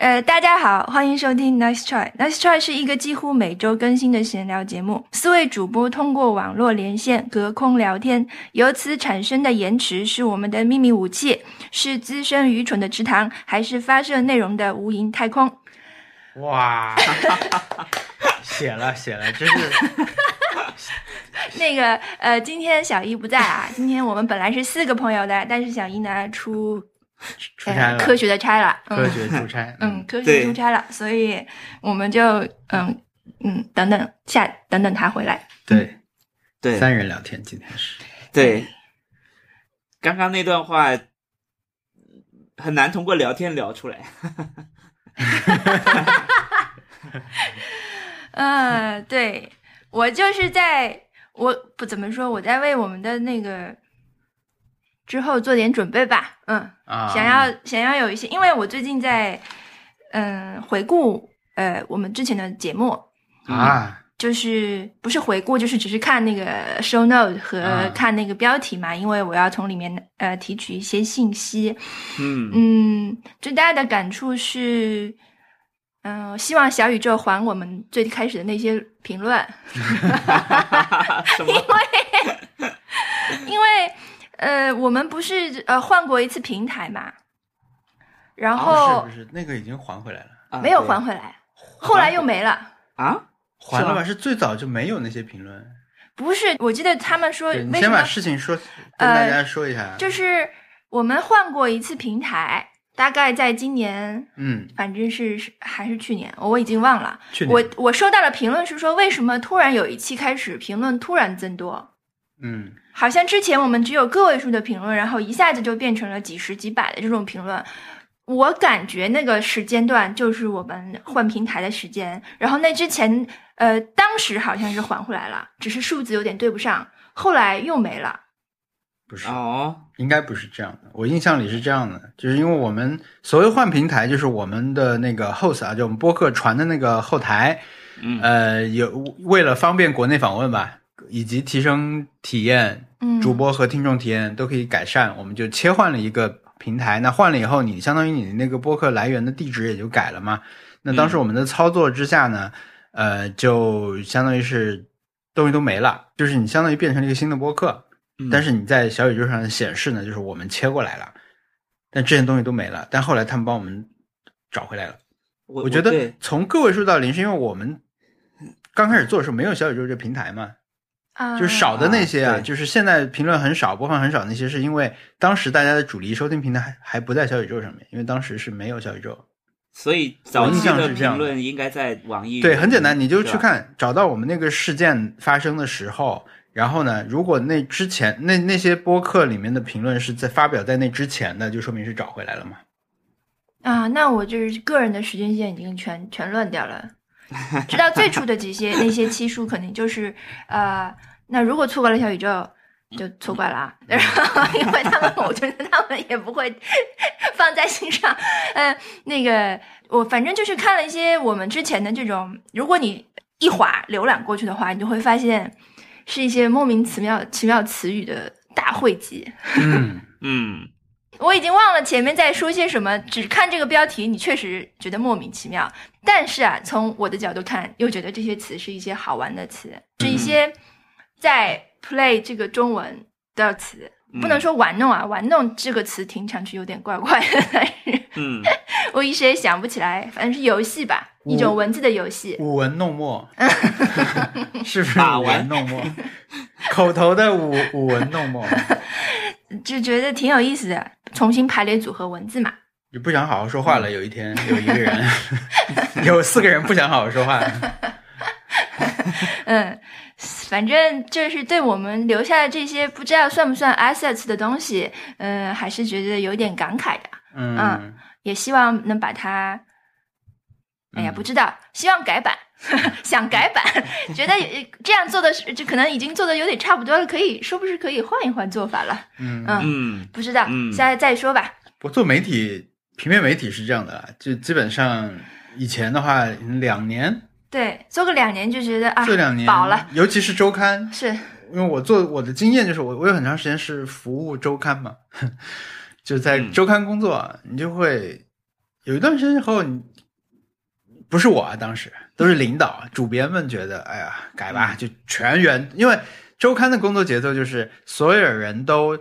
呃，大家好，欢迎收听 Nice Try。Nice Try 是一个几乎每周更新的闲聊节目。四位主播通过网络连线隔空聊天，由此产生的延迟是我们的秘密武器，是滋生愚蠢的池塘，还是发射内容的无垠太空？哇，写了写了，真是 那个呃，今天小一不在啊，今天我们本来是四个朋友的，但是小一呢出出差了，呃科学的差了，嗯。科学出差，嗯，，科学出差了，所以我们就嗯嗯等等下等等他回来。对，对。三人聊天今天是，对，刚刚那段话很难通过聊天聊出来。嗯，对我就是在我不怎么说，我在为我们的那个之后做点准备吧。嗯，啊，想要想要有一些，因为我最近在嗯回顾呃我们之前的节目，啊，就是不是回顾，就是只是看那个 show note 和啊看那个标题嘛，因为我要从里面呃提取一些信息。嗯嗯，最大的感触是，嗯、希望小宇宙还我们最开始的那些评论，因为？因为呃，我们不是呃换过一次平台嘛，然后、哦是不是那个已经还回来了？啊没有还回来，后来又没了。啊？还了吧？是最早就没有那些评论。不是，我记得他们说你先把事情说，呃跟大家说一下。就是我们换过一次平台，大概在今年嗯，反正是是还是去年，我已经忘了。去年我我收到的评论是说，为什么突然有一期开始评论突然增多？嗯好像之前我们只有个位数的评论，然后一下子就变成了几十几百的这种评论。我感觉那个时间段就是我们换平台的时间，然后那之前，呃，当时好像是还回来了，只是数字有点对不上，后来又没了。不是，哦，应该不是这样的。我印象里是这样的，就是因为我们所谓换平台，就是我们的那个 host 啊，就我们播客传的那个后台，嗯呃，有为了方便国内访问吧，以及提升体验，嗯，主播和听众体验都可以改善，我们就切换了一个平台。那换了以后，你相当于你那个播客来源的地址也就改了嘛。那当时我们的操作之下呢，呃，就相当于是东西都没了，就是你相当于变成了一个新的播客，嗯但是你在小宇宙上显示呢，就是我们切过来了，但这些东西都没了，但后来他们帮我们找回来了。我我觉得从个位数到零，是因为我们刚开始做的时候没有小宇宙这平台嘛，啊，就是少的那些啊，啊就是现在评论很少、播放很少那些，是因为当时大家的主力收听平台还还不在小宇宙上面，因为当时是没有小宇宙。所以早期的象是这样评论应该在网易云。对，很简单，你就去看，找到我们那个事件发生的时候，然后呢，如果那之前那那些播客里面的评论是在发表在那之前的，就说明是找回来了嘛。啊，那我就是个人的时间线已经全全乱掉了。直到最初的几些那些期数，肯定就是呃，那如果错过了小宇宙，就错怪了啊。然后因为他们，我觉得他们也不会放在心上。嗯，那个我反正就是看了一些我们之前的这种，如果你一划浏览过去的话，你就会发现是一些莫名其妙奇妙词语的大汇集。嗯，嗯，我已经忘了前面在说些什么，只看这个标题，你确实觉得莫名其妙。但是啊，从我的角度看，又觉得这些词是一些好玩的词，是一些在 play 这个中文的词。不能说玩弄啊，玩弄这个词听上去有点怪怪的，但是嗯，我一时也想不起来，反正是游戏吧，一种文字的游戏。舞文弄墨，是不是舞文弄墨？口头的舞舞文弄墨，就觉得挺有意思的，重新排列组合文字嘛。你不想好好说话了。有一天，有一个人，有四个人不想好好说话。嗯，反正就是对我们留下的这些不知道算不算 assets 的东西，嗯，还是觉得有点感慨的。嗯嗯也希望能把它，哎呀，嗯不知道，希望改版，想改版，觉得呃这样做的是，就可能已经做的有点差不多了，可以说不是可以换一换做法了？嗯嗯嗯，不知道，嗯现在再说吧。我做媒体，平面媒体是这样的，就基本上以前的话，两年对，做个两年就觉得啊，这两年饱了，，尤其是周刊，是，因为我做我的经验就是我我有很长时间是服务周刊嘛，就在嗯周刊工作，你就会有一段时间后，你不是我啊，当时都是领导、主编们觉得，哎呀，改吧，就全员，因为周刊的工作节奏就是所有人都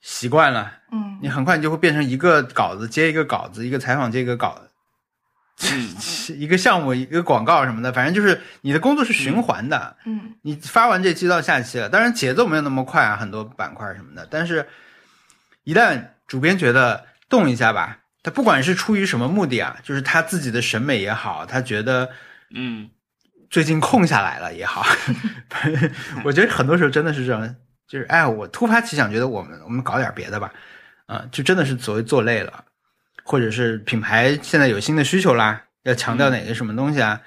习惯了，嗯。你很快你就会变成一个稿子接一个稿子，一个采访接一个稿子，嗯 一个项目一个广告什么的，反正就是你的工作是循环的。嗯你发完这期到下期了，当然节奏没有那么快啊，很多板块什么的。但是，一旦主编觉得动一下吧，他不管是出于什么目的啊，就是他自己的审美也好，他觉得嗯最近空下来了也好，我觉得很多时候真的是这样，就是哎，我突发奇想，觉得我们我们搞点别的吧，啊、就真的是所谓做累了，或者是品牌现在有新的需求啦，要强调哪个什么东西啊，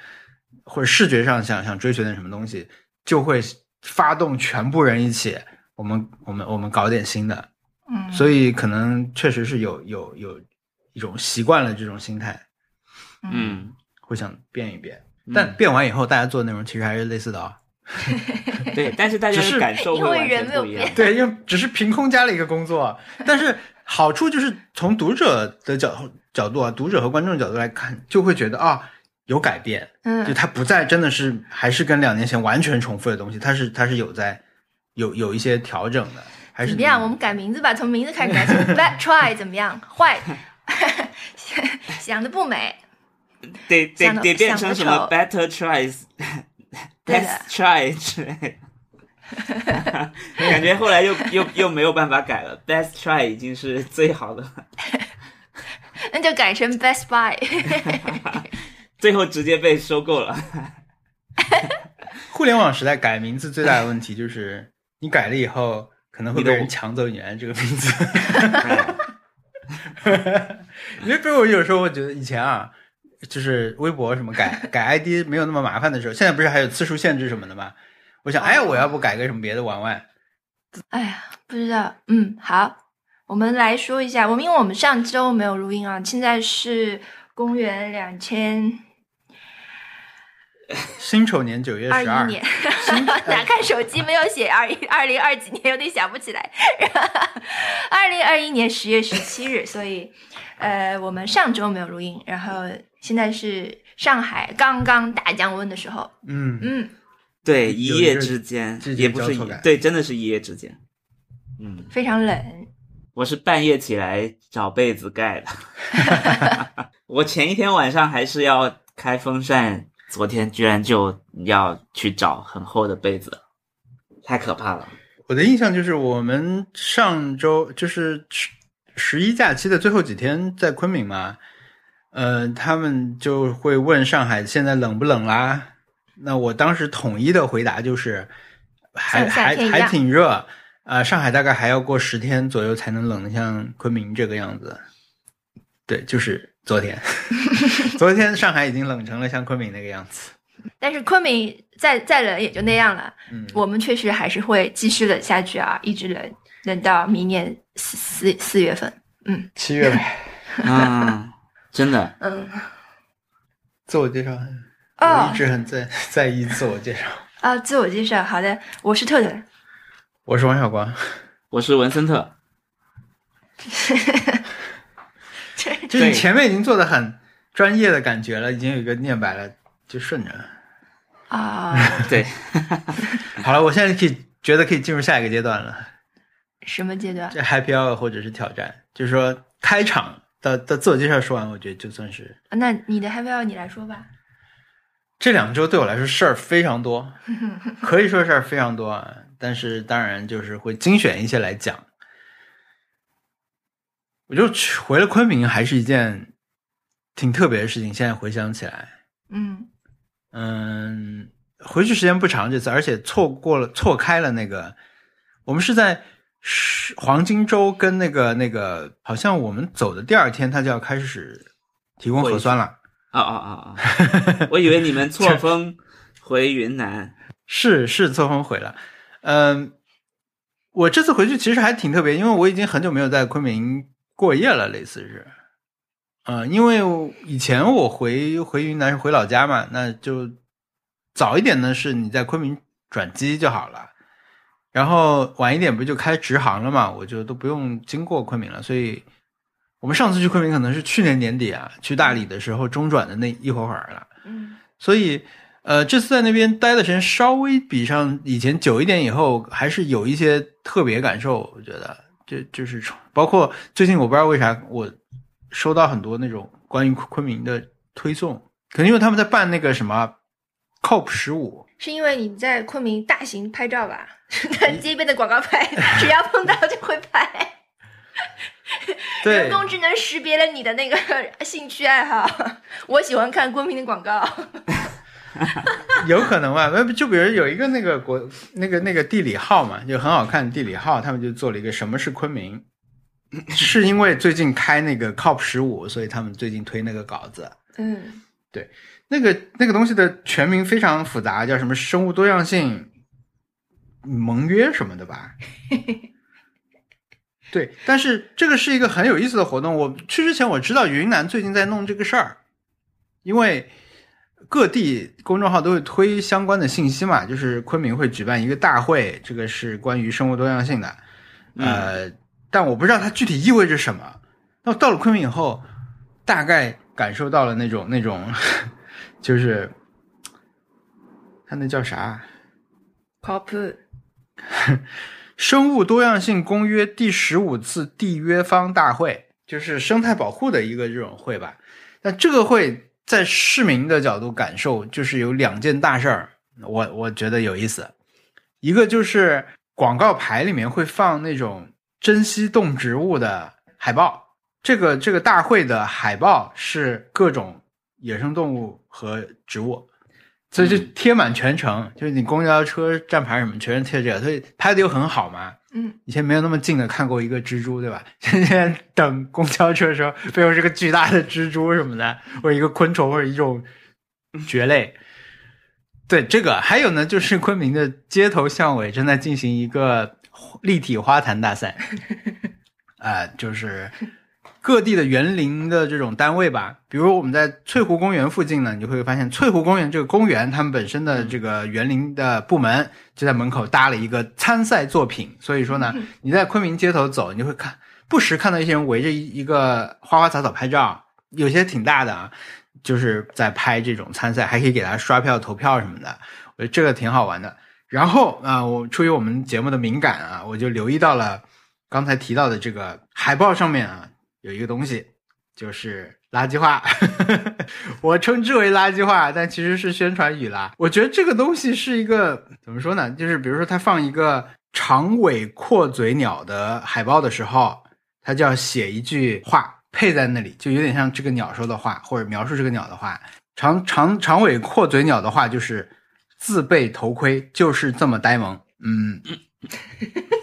或者视觉上想想追求点什么东西，就会发动全部人一起，我们我们我们搞点新的，嗯，所以可能确实是有有有一种习惯了这种心态，嗯，会想变一变。嗯但变完以后，大家做的内容其实还是类似的啊、对，但是大家感受因为会完人没有全不一样变。对，因为只是凭空加了一个工作，但是好处就是从读者的角角度啊，读者和观众角度来看，就会觉得啊有改变，嗯就嗯它不再真的是还是跟两年前完全重复的东西，它是它是有在有有一些调整的，还是怎么样？我们改名字吧，从名字开始改起。Bad try 怎么样？坏，想的不美。得得得得变成什么 better tries 对的 best try 之类的，感觉后来又 又又没有办法改了，best try 已经是最好的了，那就改成 Best Buy。最后直接被收购了。互联网时代改名字最大的问题就是你改了以后可能会被人抢走你原来这个名字。因为比如我有时候我觉得以前啊，就是微博什么改改 ID 没有那么麻烦的时候，现在不是还有次数限制什么的吗？我想，哎，我要不改个什么别的玩玩？哎呀，不知道。嗯，好，我们来说一下，我们因为我们上周没有录音啊，现在是公元两千 辛丑年九月二十二一，年，打开手机没有写二一二零二几年，有点想不起来。二零二一年十月十七日，所以呃，我们上周没有录音，然后现在是上海刚刚大降温的时候，嗯，嗯，对，一夜之间也不是一交错感对，真的是一夜之间。嗯，非常冷。我是半夜起来找被子盖的。我前一天晚上还是要开风扇，昨天居然就要去找很厚的被子，太可怕了。我的印象就是我们上周就是十十一假期的最后几天在昆明嘛，呃，他们就会问上海现在冷不冷啦？那我当时统一的回答就是还还还挺热，啊，上海大概还要过十天左右才能冷得像昆明这个样子。对，就是昨天，昨天上海已经冷成了像昆明那个样子。但是昆明再再冷也就那样了，嗯，我们确实还是会继续冷下去啊，一直冷冷到明年四四四月份。嗯七月呗。嗯，真的，嗯自我介绍，哦我一直很在在意自我介绍。啊，自我介绍，好的，我是特特，我是王小光，我是文森特。就是你前面已经做的很专业的感觉了，已经有一个念白了，就顺着了。啊，对，好了，我现在可以觉得可以进入下一个阶段了，什么阶段？这 happy hour 或者是挑战，就是说开场的的自我介绍说完，我觉得就算是啊那你的 happy hour 你来说吧。这两周对我来说事儿非常多，可以说事儿非常多啊。但是当然就是会精选一些来讲。我就去回了昆明，还是一件挺特别的事情。现在回想起来，嗯嗯，回去时间不长这次，而且错过了错开了那个，我们是在是黄金周跟那个那个，好像我们走的第二天，他就要开始提供核酸了。啊啊啊啊！我以为你们错 峰回云南。是是错峰回了，嗯，我这次回去其实还挺特别，因为我已经很久没有在昆明过夜了，类似是，嗯，因为以前我回回云南是回老家嘛，那就早一点呢是你在昆明转机就好了，然后晚一点不就开直航了嘛，我就都不用经过昆明了，所以我们上次去昆明可能是去年年底啊，去大理的时候中转的那一会儿会儿了。嗯所以，呃，这次在那边待的时间稍微比上以前久一点，以后还是有一些特别感受。我觉得，这就是包括最近我不知道为啥我收到很多那种关于昆明的推送，可能因为他们在办那个什么 COP 十五，是因为你在昆明大型拍照吧？看街边的广告牌，只要碰到就会拍。对 人工智能识别了你的那个 兴趣爱好。我喜欢看昆明的广告。有可能吧？那就比如有一个那个国那个那个地理号嘛，就很好看的地理号，他们就做了一个什么是昆明，是因为最近开那个 COP 十五，所以他们最近推那个稿子。嗯对那个那个东西的全名非常复杂，叫什么生物多样性盟约什么的吧？对，但是这个是一个很有意思的活动。我去之前我知道云南最近在弄这个事儿，因为各地公众号都会推相关的信息嘛，就是昆明会举办一个大会，这个是关于生物多样性的。呃，但我不知道它具体意味着什么。那到了昆明以后，大概感受到了那种那种，就是它那叫啥？，COP 生物多样性公约第十五次缔约方大会，就是生态保护的一个这种会吧。那这个会在市民的角度感受，就是有两件大事儿，我我觉得有意思。一个就是广告牌里面会放那种珍稀动植物的海报，这个这个大会的海报是各种野生动物和植物，所以就贴满全程，就是你公交车站牌什么全是贴这个，所以拍的又很好嘛。嗯，以前没有那么近的看过一个蜘蛛，对吧？现在等公交车的时候，背后是个巨大的蜘蛛什么的，或者一个昆虫，或者一种蕨类。对这个，还有呢，就是昆明的街头巷尾正在进行一个立体花坛大赛，啊、就是各地的园林的这种单位吧，比如我们在翠湖公园附近呢，你就会发现翠湖公园这个公园，他们本身的这个园林的部门就在门口搭了一个参赛作品，所以说呢，你在昆明街头走，你就会看不时看到一些人围着一一个花花草草拍照，有些挺大的啊，就是在拍这种参赛，还可以给他刷票投票什么的，我觉得这个挺好玩的。然后啊、我出于我们节目的敏感啊，我就留意到了刚才提到的这个海报上面啊有一个东西，就是垃圾话，我称之为垃圾话，但其实是宣传语啦。我觉得这个东西是一个怎么说呢？就是比如说，它放一个长尾阔嘴鸟的海报的时候，它就要写一句话配在那里，就有点像这个鸟说的话，或者描述这个鸟的话。长长长尾阔嘴鸟的话就是自备头盔，就是这么呆萌。嗯，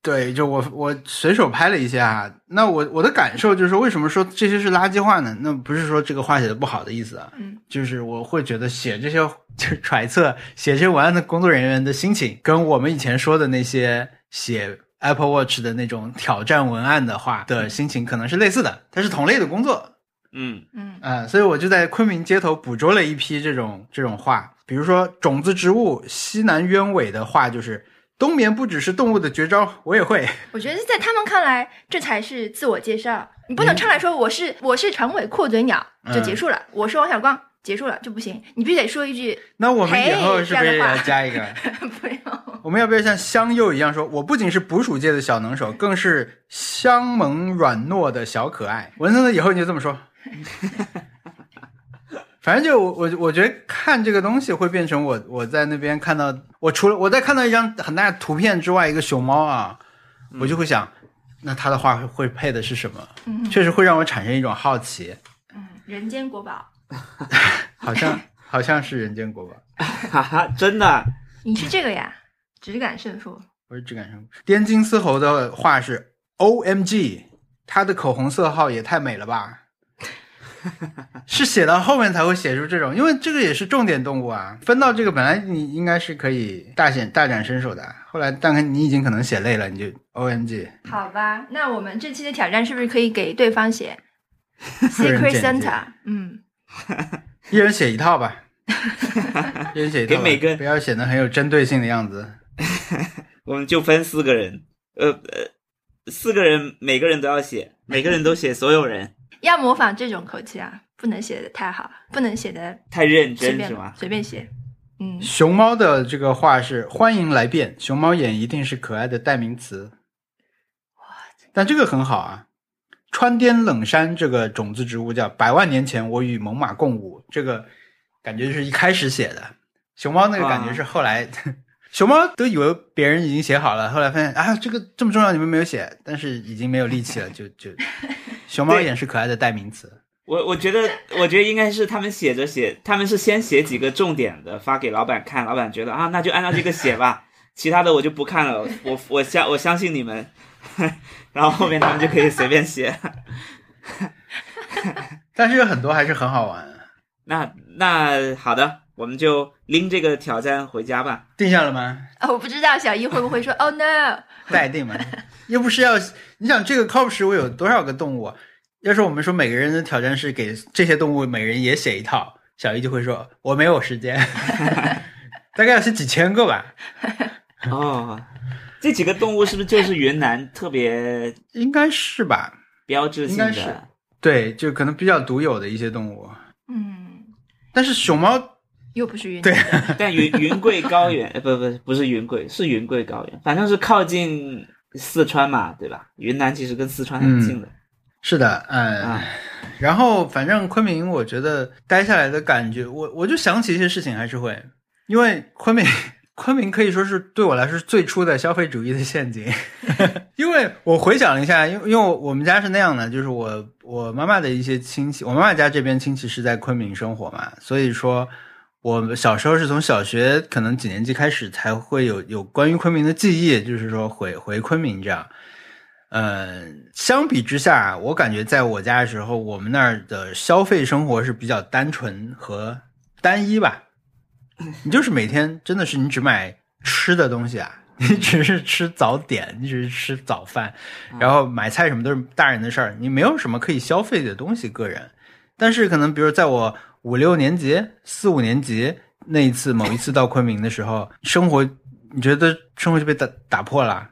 对，就我我随手拍了一下，那我我的感受就是，为什么说这些是垃圾话呢？那不是说这个话写的不好的意思啊，嗯，就是我会觉得写这些就是揣测写这些文案的工作人员的心情，跟我们以前说的那些写 Apple Watch 的那种挑战文案的话的心情可能是类似的，它是同类的工作，嗯嗯啊、所以我就在昆明街头捕捉了一批这种这种话，比如说种子植物西南鸢尾的话就是冬眠不只是动物的绝招，我也会。我觉得在他们看来，这才是自我介绍。你不能上来说我是我是长尾阔嘴鸟就结束了，我是王小光结束了就不行，你必须得说一句那我们以后是不是也要加一个？不用。我们要不要像香柚一样说，我不仅是捕鼠界的小能手，更是香萌软糯的小可爱？文森特以后你就这么说。反正就我我我觉得看这个东西会变成我我在那边看到我除了我在看到一张很大的图片之外，一个熊猫啊，我就会想，那它的画会配的是什么？嗯确实会让我产生一种好奇，嗯，人间国宝，好像好像是人间国宝。哈哈，真的，你是这个呀？只感胜负。我是只感胜负。滇金丝猴的画是 O M G，它的口红色号也太美了吧！是写到后面才会写出这种，因为这个也是重点动物啊。分到这个本来你应该是可以大显大展身手的，后来但看你已经可能写累了，你就 O M G。好吧，那我们这期的挑战是不是可以给对方写 Secret Santa？嗯，一人写一套吧，一人写一套，给每个不要显得很有针对性的样子。我们就分四个人，呃呃，四个人每个人都要写，每个人都写所有人，要模仿这种口气啊，不能写的太好，不能写的太认真是吗？随便写。嗯，熊猫的这个话是欢迎来变，熊猫眼一定是可爱的代名词。但这个很好啊。川滇冷杉这个种子植物叫百万年前我与猛犸共舞，这个感觉就是一开始写的。熊猫那个感觉是后来，熊猫都以为别人已经写好了，后来发现啊这个这么重要你们没有写，但是已经没有力气了，就 就熊猫眼是可爱的代名词。我我觉得，我觉得应该是他们写着写，他们是先写几个重点的发给老板看，老板觉得啊，那就按照这个写吧，其他的我就不看了，我我相我相信你们，然后后面他们就可以随便写。但是有很多还是很好玩。那那好的，我们就拎这个挑战回家吧。定下了吗？啊，我不知道小易会不会说 “Oh no”，待定嘛，又不是要你想这个 COP 十五有多少个动物啊？要是我们说每个人的挑战是给这些动物每人也写一套，小易就会说我没有时间，大概要写几千个吧，哦，这几个动物是不是就是云南特别应该是吧？标志性应该是的？对，就可能比较独有的一些动物。嗯，但是熊猫又不是云对南但云云贵高原，呃，不不不是云贵，是云贵高原，反正是靠近四川嘛，对吧？云南其实跟四川很近的。是的，嗯，啊然后反正昆明，我觉得待下来的感觉，我我就想起一些事情，还是会，因为昆明，昆明可以说是对我来说最初的消费主义的陷阱，因为我回想了一下，因为因为我们家是那样的，就是我我妈妈的一些亲戚，我妈妈家这边亲戚是在昆明生活嘛，所以说。我小时候是从小学可能几年级开始才会有有关于昆明的记忆，就是说回回昆明这样。嗯，相比之下，我感觉在我家的时候，我们那儿的消费生活是比较单纯和单一吧。你就是每天真的是你只买吃的东西啊，你只是吃早点，你只是吃早饭，然后买菜什么都是大人的事儿，你没有什么可以消费的东西，个人。但是可能比如在我五六年级、四五年级那一次某一次到昆明的时候，生活你觉得生活就被打打破了。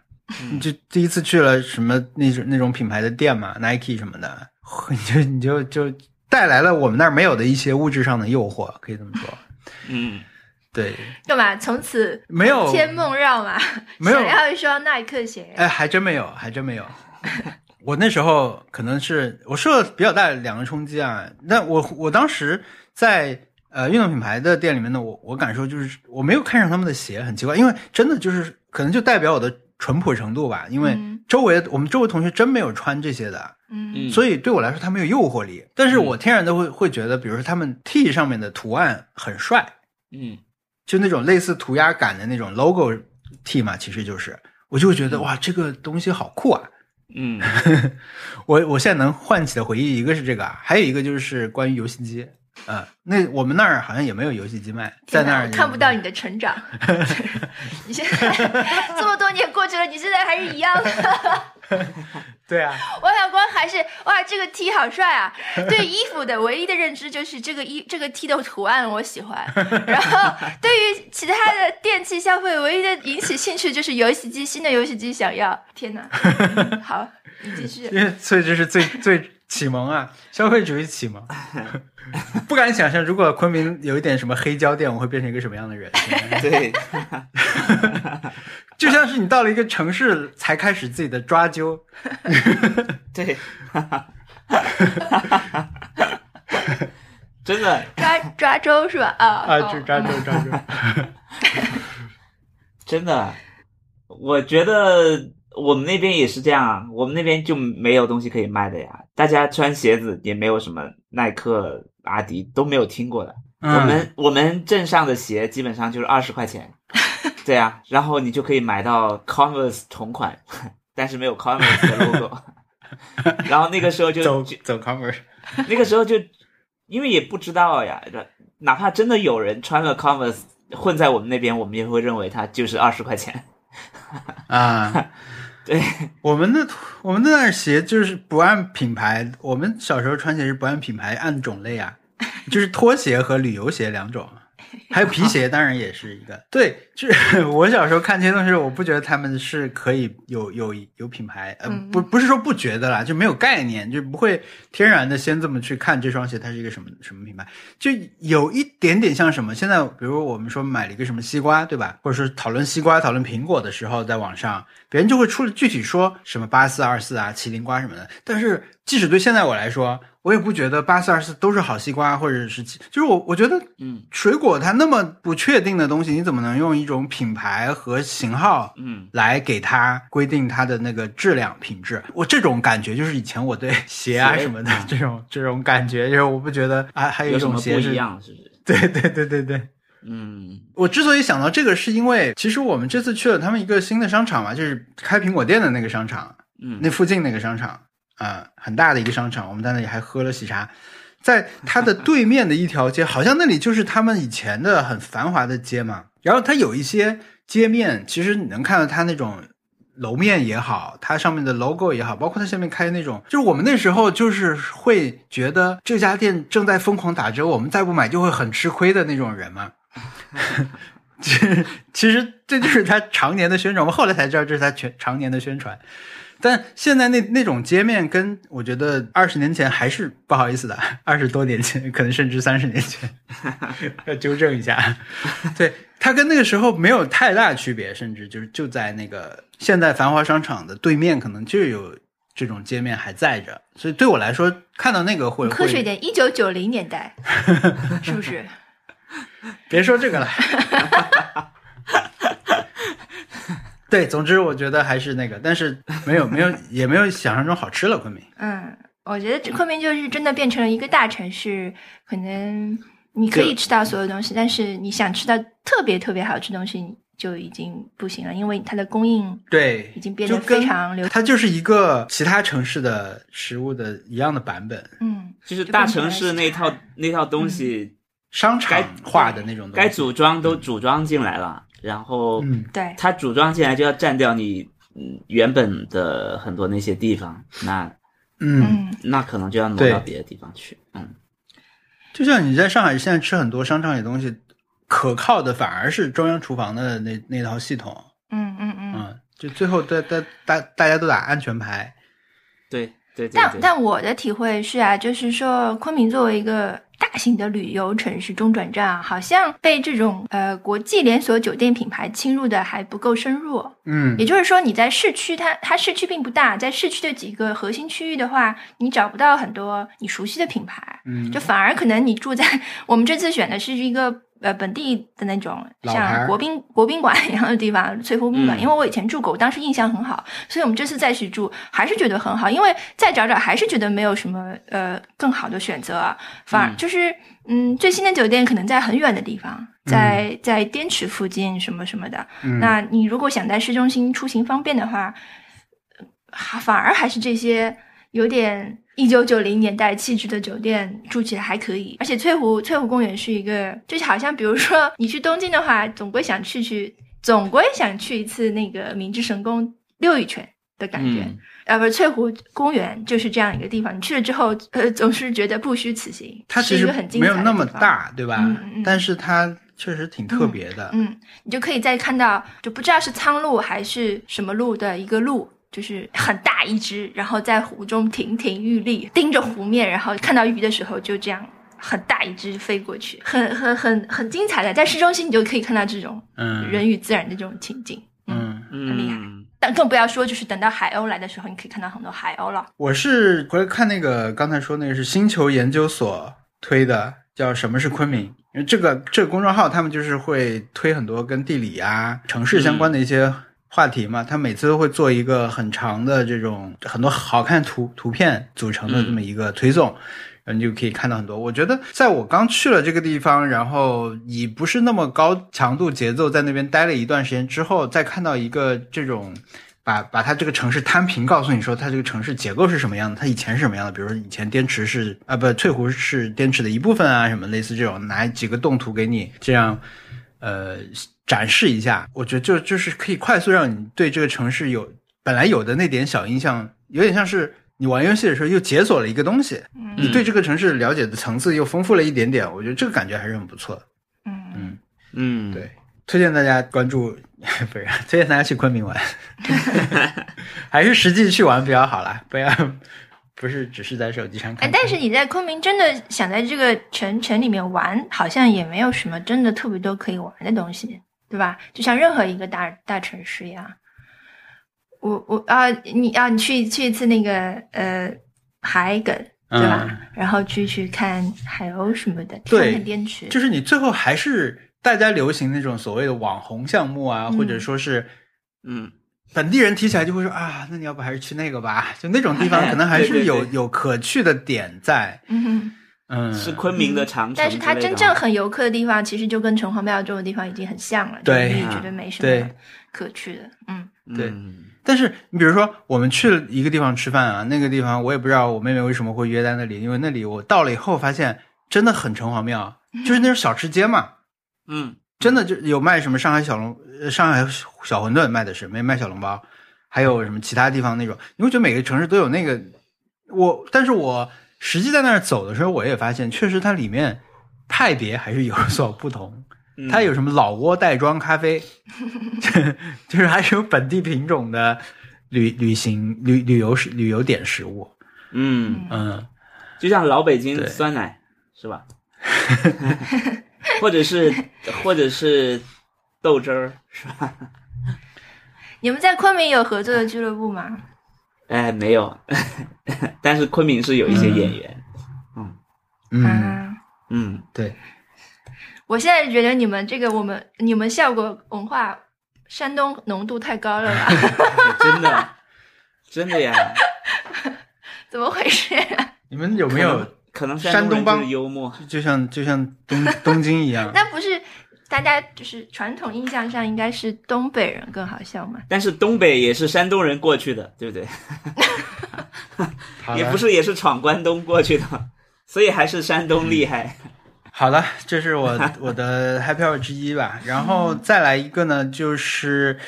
你就第一次去了什么那种那种品牌的店嘛，Nike 什么的，你就你就就带来了我们那儿没有的一些物质上的诱惑，可以这么说。嗯，对，干嘛？从此没有魂牵梦绕嘛？没有想要一双耐克鞋。哎，还真没有，还真没有。我那时候可能是我受了比较大的两个冲击啊。那我我当时在呃运动品牌的店里面呢，我我感受就是我没有看上他们的鞋，很奇怪，因为真的就是可能就代表我的淳朴程度吧。因为嗯周围我们周围同学真没有穿这些的，嗯嗯所以对我来说它没有诱惑力。但是我天然的会会觉得，比如说他们 T 上面的图案很帅，嗯就那种类似涂鸦感的那种 logo T 嘛，其实就是我就会觉得嗯哇，这个东西好酷啊。嗯 我我现在能唤起的回忆，一个是这个啊，还有一个就是关于游戏机。啊、那我们那儿好像也没有游戏机卖，在那儿看不到你的成长。你现在这么多年过去了，你现在还是一样的。对啊，王小光还是哇，这个 T 好帅啊！对衣服的唯一的认知就是这个衣这个 T 的图案我喜欢，然后对于其他的电器消费，唯一的引起兴趣就是游戏机，新的游戏机想要。天哪！嗯好，你继续。因为所以这是最最启蒙啊，消费主义启蒙。不敢想象，如果昆明有一点什么黑胶店，我会变成一个什么样的人。对，就像是你到了一个城市才开始自己的抓阄，对，真的，抓抓周是吧？啊就抓周抓阄。真的，我觉得我们那边也是这样啊，我们那边就没有东西可以卖的呀。大家穿鞋子也没有什么耐克、阿迪都没有听过的。嗯我们我们镇上的鞋基本上就是二十块钱，对啊，然后你就可以买到 Converse 同款，但是没有 Converse 的 logo。然后那个时候就走走 Converse，那个时候就因为也不知道呀，哪怕真的有人穿了 Converse 混在我们那边，我们也会认为他就是二十块钱。啊，对，我们的我们的那鞋就是不按品牌，我们小时候穿鞋是不按品牌，按种类啊，就是拖鞋和旅游鞋两种。还有皮鞋，当然也是一个。对，就是 我小时候看这些东西，我不觉得他们是可以有有有品牌，呃，嗯不不是说不觉得啦，就没有概念，就不会天然的先这么去看这双鞋它是一个什么什么品牌，就有一点点像什么。现在比如我们说买了一个什么西瓜，对吧？或者说讨论西瓜、讨论苹果的时候，在网上别人就会出了具体说什么八四二四啊、麒麟瓜什么的，但是即使对现在我来说，我也不觉得八四二四都是好西瓜，或者是就是我我觉得，嗯，水果它那么不确定的东西，你怎么能用一种品牌和型号，嗯，来给它规定它的那个质量品质？我这种感觉就是以前我对鞋啊什么的嗯这种这种感觉，就是我不觉得啊，还有一种鞋是，不一样？是不是？对对对对对。嗯我之所以想到这个，是因为其实我们这次去了他们一个新的商场嘛，就是开苹果店的那个商场，嗯，那附近那个商场啊、很大的一个商场，我们在那里还喝了喜茶。在它的对面的一条街，好像那里就是他们以前的很繁华的街嘛。然后它有一些街面，其实你能看到它那种楼面也好，它上面的 logo 也好，包括它下面开那种，就是我们那时候就是会觉得这家店正在疯狂打折，我们再不买就会很吃亏的那种人嘛。其实，其实这就是他常年的宣传。我们后来才知道，这是他全常年的宣传。但现在那那种街面，跟我觉得二十年前还是不好意思的，二十多年前，可能甚至三十年前，要 纠正一下。对，它跟那个时候没有太大区别，甚至就是就在那个现代繁华商场的对面，可能就有这种街面还在着。所以对我来说，看到那个会会科学一点，一九九零年代，是不是？别说这个了。对，总之我觉得还是那个，但是没有没有 也没有想象中好吃了。昆明，嗯，我觉得昆明就是真的变成了一个大城市，可能你可以吃到所有东西，但是你想吃到特别特别好吃的东西就已经不行了，因为它的供应对，已经变得非常流。它就是一个其他城市的食物的一样的版本，嗯，就是大城市那套那套东西，商场该化的那种东西。该组装都组装进来了，然后嗯，对，它组装起来就要占掉你嗯原本的很多那些地方，那嗯，嗯那可能就要挪到别的地方去。嗯，就像你在上海现在吃很多商场里东西，可靠的反而是中央厨房的那那套系统。嗯嗯嗯。嗯，就最后大大大大家都打安全牌。对对对但对，但我的体会是啊，就是说昆明作为一个大型的旅游城市中转站啊，好像被这种呃国际连锁酒店品牌侵入的还不够深入。嗯。也就是说，你在市区它，它市区并不大，在市区的几个核心区域的话，你找不到很多你熟悉的品牌，嗯，就反而可能你住在 我们这次选的是一个呃本地的那种像国宾国宾馆一样的地方，翠湖宾馆。嗯因为我以前住过，我当时印象很好，所以我们这次再去住还是觉得很好。因为再找找还是觉得没有什么呃更好的选择啊，反而嗯就是嗯最新的酒店可能在很远的地方，在在滇池附近什么什么的。嗯那你如果想在市中心出行方便的话，呃反而还是这些有点一九九零年代气质的酒店住起来还可以。而且翠湖翠湖公园是一个，就是好像比如说你去东京的话，总归想去去，总归想去一次那个明治神宫溜一圈的感觉。嗯呃，不是翠湖公园就是这样一个地方，你去了之后，呃，总是觉得不虚此行。是一它其实个很没有那么大，对吧？嗯嗯嗯但是它确实挺特别的。嗯，你就可以再看到，就不知道是苍鹭还是什么鹭的一个鹭，就是很大一只，然后在湖中亭亭玉立，盯着湖面，然后看到鱼的时候就这样很大一只飞过去，很很很很精彩的。在市中心你就可以看到这种嗯，人与自然的这种情景。嗯，很厉害嗯但更不要说，就是等到海鸥来的时候，你可以看到很多海鸥了。我是回来看那个刚才说那个是星球研究所推的，叫什么是昆明？因为这个这个公众号他们就是会推很多跟地理啊、城市相关的一些话题嘛，他每次都会做一个很长的这种很多好看图图片组成的这么一个推送。然后你就可以看到很多。我觉得，在我刚去了这个地方，然后以不是那么高强度节奏在那边待了一段时间之后，再看到一个这种把把它这个城市摊平，告诉你说它这个城市结构是什么样的，它以前是什么样的。比如说以前滇池是啊，不，翠湖是滇池的一部分啊，什么类似这种，拿几个动图给你这样呃展示一下。我觉得就就是可以快速让你对这个城市有本来有的那点小印象，有点像是。你玩游戏的时候又解锁了一个东西，嗯你对这个城市了解的层次又丰富了一点点，我觉得这个感觉还是很不错的。嗯嗯嗯，对，推荐大家关注，不是推荐大家去昆明玩，还是实际去玩比较好啦，不要不是只是在手机上看哎，看。但是你在昆明真的想在这个城城里面玩，好像也没有什么真的特别多可以玩的东西，对吧？就像任何一个大大城市一样。我我啊，你啊，你去去一次那个呃海埂，对吧？嗯然后去去看海鸥什么的，对看看滇池，就是你最后还是大家流行那种所谓的网红项目啊，嗯或者说是嗯，本地人提起来就会说啊，那你要不还是去那个吧？就那种地方哎可能还 是有对对对有可去的点在，嗯哼。嗯，是昆明的长城但是它真正很游客的地方，其实就跟城隍庙这种地方已经很像了，对。就是你觉得没什么可去的。嗯，对。嗯。但是你比如说，我们去了一个地方吃饭啊，那个地方我也不知道我妹妹为什么会约在那里，因为那里我到了以后发现真的很城隍庙，就是那种小吃街嘛，嗯。真的就有卖什么上海小笼、呃上海小馄饨卖的是没卖小笼包，还有什么其他地方那种，你会觉得每个城市都有那个我，但是我实际在那儿走的时候，我也发现确实它里面派别还是有所不同。嗯，它有什么老挝袋装咖啡，就是还是有本地品种的旅旅行旅旅游食旅游点食物。嗯，嗯，就像老北京酸奶是吧？或者是或者是豆汁儿是吧？你们在昆明有合作的俱乐部吗？哎，没有，但是昆明是有一些演员，嗯，嗯，嗯，对，我现在觉得你们这个我们你们效果文化山东浓度太高了吧？真的真的呀，怎么回事？你们有没有可能山山东帮幽默，就像就像东东京一样？那不是大家就是传统印象上应该是东北人更好笑嘛？但是东北也是山东人过去的，对不对？也不是也是闯关东过去的，所以还是山东厉害。好了，这是我 我的 happy hour 之一吧。然后再来一个呢，就是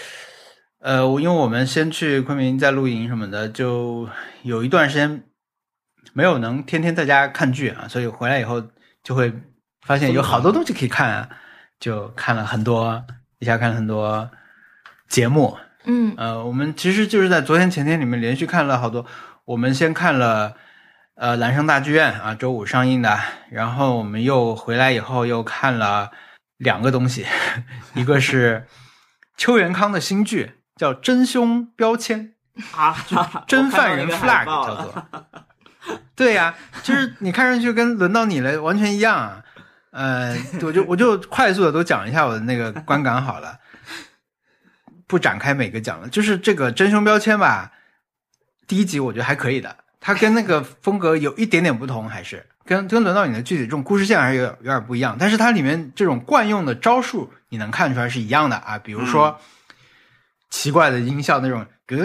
呃，我因为我们先去昆明在露营什么的，就有一段时间没有能天天在家看剧啊，所以回来以后就会发现有好多东西可以看啊，就看了很多，一下看了很多节目。嗯呃，我们其实就是在昨天前天里面连续看了好多。我们先看了呃兰生大剧院啊，周五上映的，然后我们又回来以后又看了两个东西，一个是邱元康的新剧叫《真凶标签啊，》，真犯人 flag 叫做。对呀、就是你看上去跟轮到你了完全一样啊。呃，我就我就快速的都讲一下我的那个观感好了，不展开每个讲了。就是这个真凶标签吧，第一集我觉得还可以的，它跟那个风格有一点点不同，还是跟跟轮到你的具体这种故事线还是有有点不一样。但是它里面这种惯用的招数，你能看出来是一样的啊，比如说、奇怪的音效那种咯咯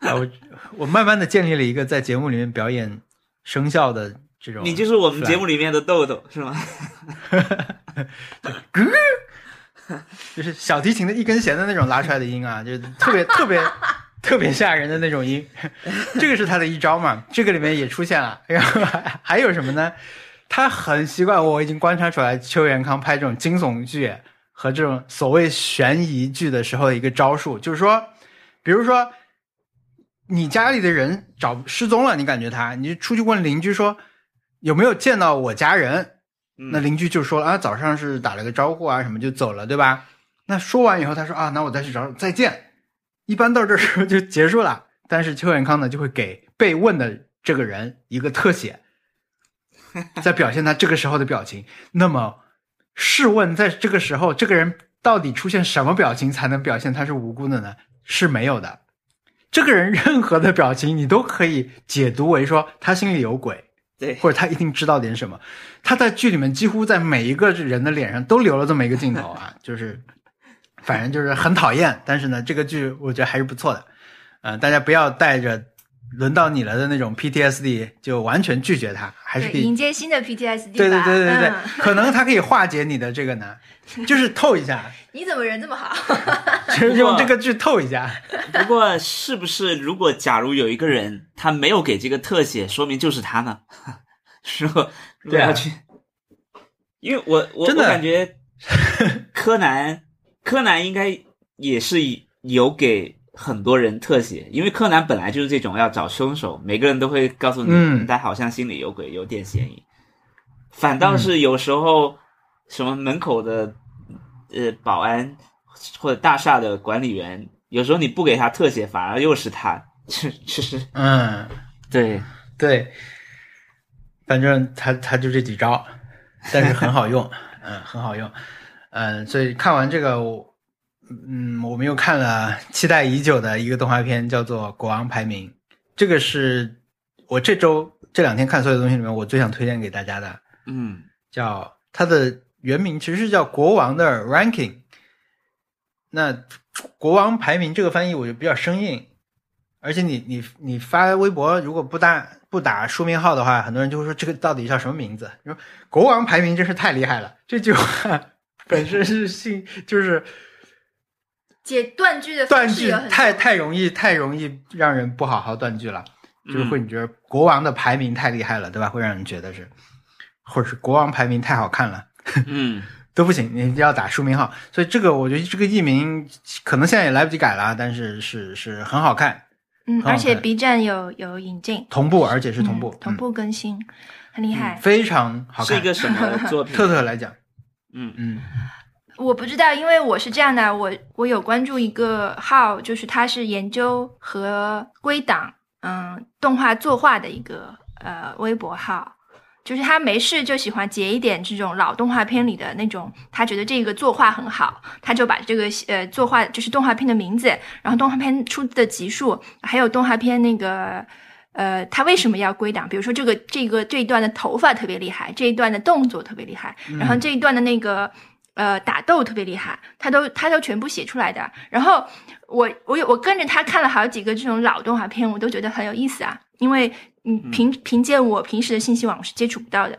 咯 我我慢慢的建立了一个在节目里面表演声效的这种，你就是我们节目里面的豆豆是吗？就是小提琴的一根弦的那种拉出来的音啊，就是特别特别特别吓人的那种音，这个是他的一招嘛，这个里面也出现了。然后还还有什么呢？他很奇怪，我已经观察出来，邱元康拍这种惊悚剧和这种所谓悬疑剧的时候的一个招数，就是说，比如说你家里的人找失踪了，你感觉他，你就出去问邻居说有没有见到我家人，那嗯邻居就说了啊，早上是打了个招呼啊，什么就走了，对吧？那说完以后，他说啊，那我再去找，再见。一般到这时候就结束了。但是邱元康呢，就会给被问的这个人一个特写，在表现他这个时候的表情。那么，试问在这个时候，这个人到底出现什么表情才能表现他是无辜的呢？是没有的。这个人任何的表情，你都可以解读为说他心里有鬼，对，或者他一定知道点什么。他在剧里面几乎在每一个人的脸上都留了这么一个镜头啊，就是反正就是很讨厌，但是呢，这个剧我觉得还是不错的。嗯，大家不要带着轮到你了的那种 PTSD 就完全拒绝他，还是对，可以迎接新的 PTSD 对对对对对，嗯可能他可以化解你的这个呢，就是透一下，你怎么人这么好？就 是用这个剧透一下。不过是不是如果假如有一个人他没有给这个特写，说明就是他呢？说如果对啊要去，因为我我真的我感觉柯南柯南应该也是有给很多人特写，因为柯南本来就是这种要找凶手，每个人都会告诉你，嗯。他好像心里有鬼，有点嫌疑。反倒是有时候什么门口的呃保安或者大厦的管理员，有时候你不给他特写，反而又是他，就 就是嗯，对，对，反正他他就这几招，但是很好用，嗯，很好用，嗯，所以看完这个，我嗯，我们又看了期待已久的一个动画片，叫做《国王排名》，这个是我这周这两天看所有东西里面我最想推荐给大家的，嗯叫它的原名其实是叫《国王的 Ranking》。那国王排名这个翻译我就比较生硬，而且你你你发微博如果不打不打书名号的话，很多人就会说这个到底叫什么名字？你说国王排名真是太厉害了，这句话 本身是信就是解断句的断句太太容易太容易让人不好好断句了。就是会你觉得国王的排名太厉害了，对吧？会让人觉得是，或者是国王排名太好看了，嗯 都不行，你一定要打书名号。所以这个我觉得这个译名可能现在也来不及改了，但是是是很好看，嗯，而且 B 站有有引进，同步而且是同步，嗯同步更新，很厉嗯害。非常好看。是一个什么作品？特特来讲，嗯嗯我不知道，因为我是这样的，我我有关注一个号，就是他是研究和归档嗯动画作画的一个呃微博号，就是他没事就喜欢截一点这种老动画片里的那种，他觉得这个作画很好，他就把这个呃作画就是动画片的名字，然后动画片出的集数，还有动画片那个。呃，他为什么要归档？比如说这个这个这一段的头发特别厉害，这一段的动作特别厉害，然后这一段的那个呃打斗特别厉害，他都他都全部写出来的。然后我我有我跟着他看了好几个这种老动画片，我都觉得很有意思啊，因为嗯凭凭借我平时的信息网我是接触不到的。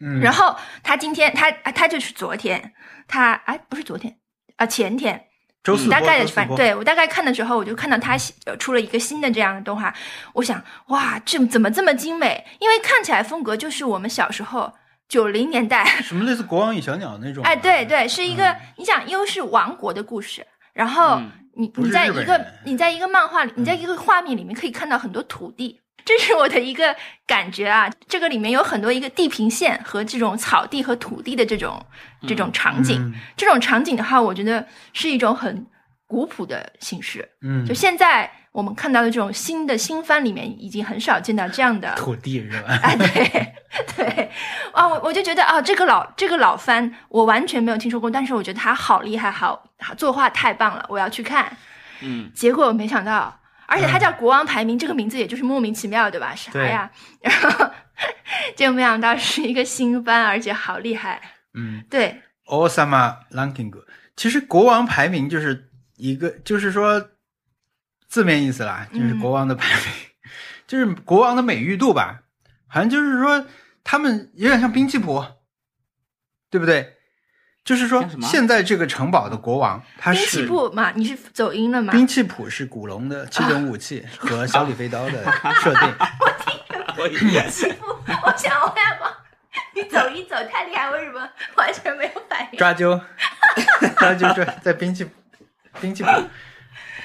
嗯，然后他今天他啊他就是昨天他哎不是昨天啊前天周四大概的反对我大概看的时候，我就看到他出了一个新的这样的动画，我想哇，这怎么这么精美？因为看起来风格就是我们小时候九零年代，什么类似国王与小鸟那种？哎，对，对，是一个、嗯你想又是王国的故事，然后嗯你你在一个你在一个漫画里，你在一个画面里面可以看到很多土地。这是我的一个感觉啊，这个里面有很多一个地平线和这种草地和土地的这种这种场景，嗯这种场景的话，我觉得是一种很古朴的形式。嗯，就现在我们看到的这种新的新番里面，已经很少见到这样的。土地是吧？啊，对 对，啊，我我就觉得啊，这个老这个老番我完全没有听说过，但是我觉得他好厉害，好好作画太棒了，我要去看。嗯结果没想到，而且他叫国王排名，这个名字也就是莫名其妙，对吧？啥呀？然后结果没想到是一个新番，而且好厉害。嗯。对，o s a m a Ranking，其实国王排名就是一个，就是说字面意思啦，就是嗯国王的排名，就是国王的美誉度吧，好像就是说他们有点像兵器谱，对不对？就是说现在这个城堡的国王，他是兵器谱嘛，你是走音了吗？兵器谱是古龙的七种武器和小李飞刀的设定，我听兵器谱我想问嘛，你走一走太厉害，为什么完全没有反应？抓阄，抓阄抓在兵器兵器谱，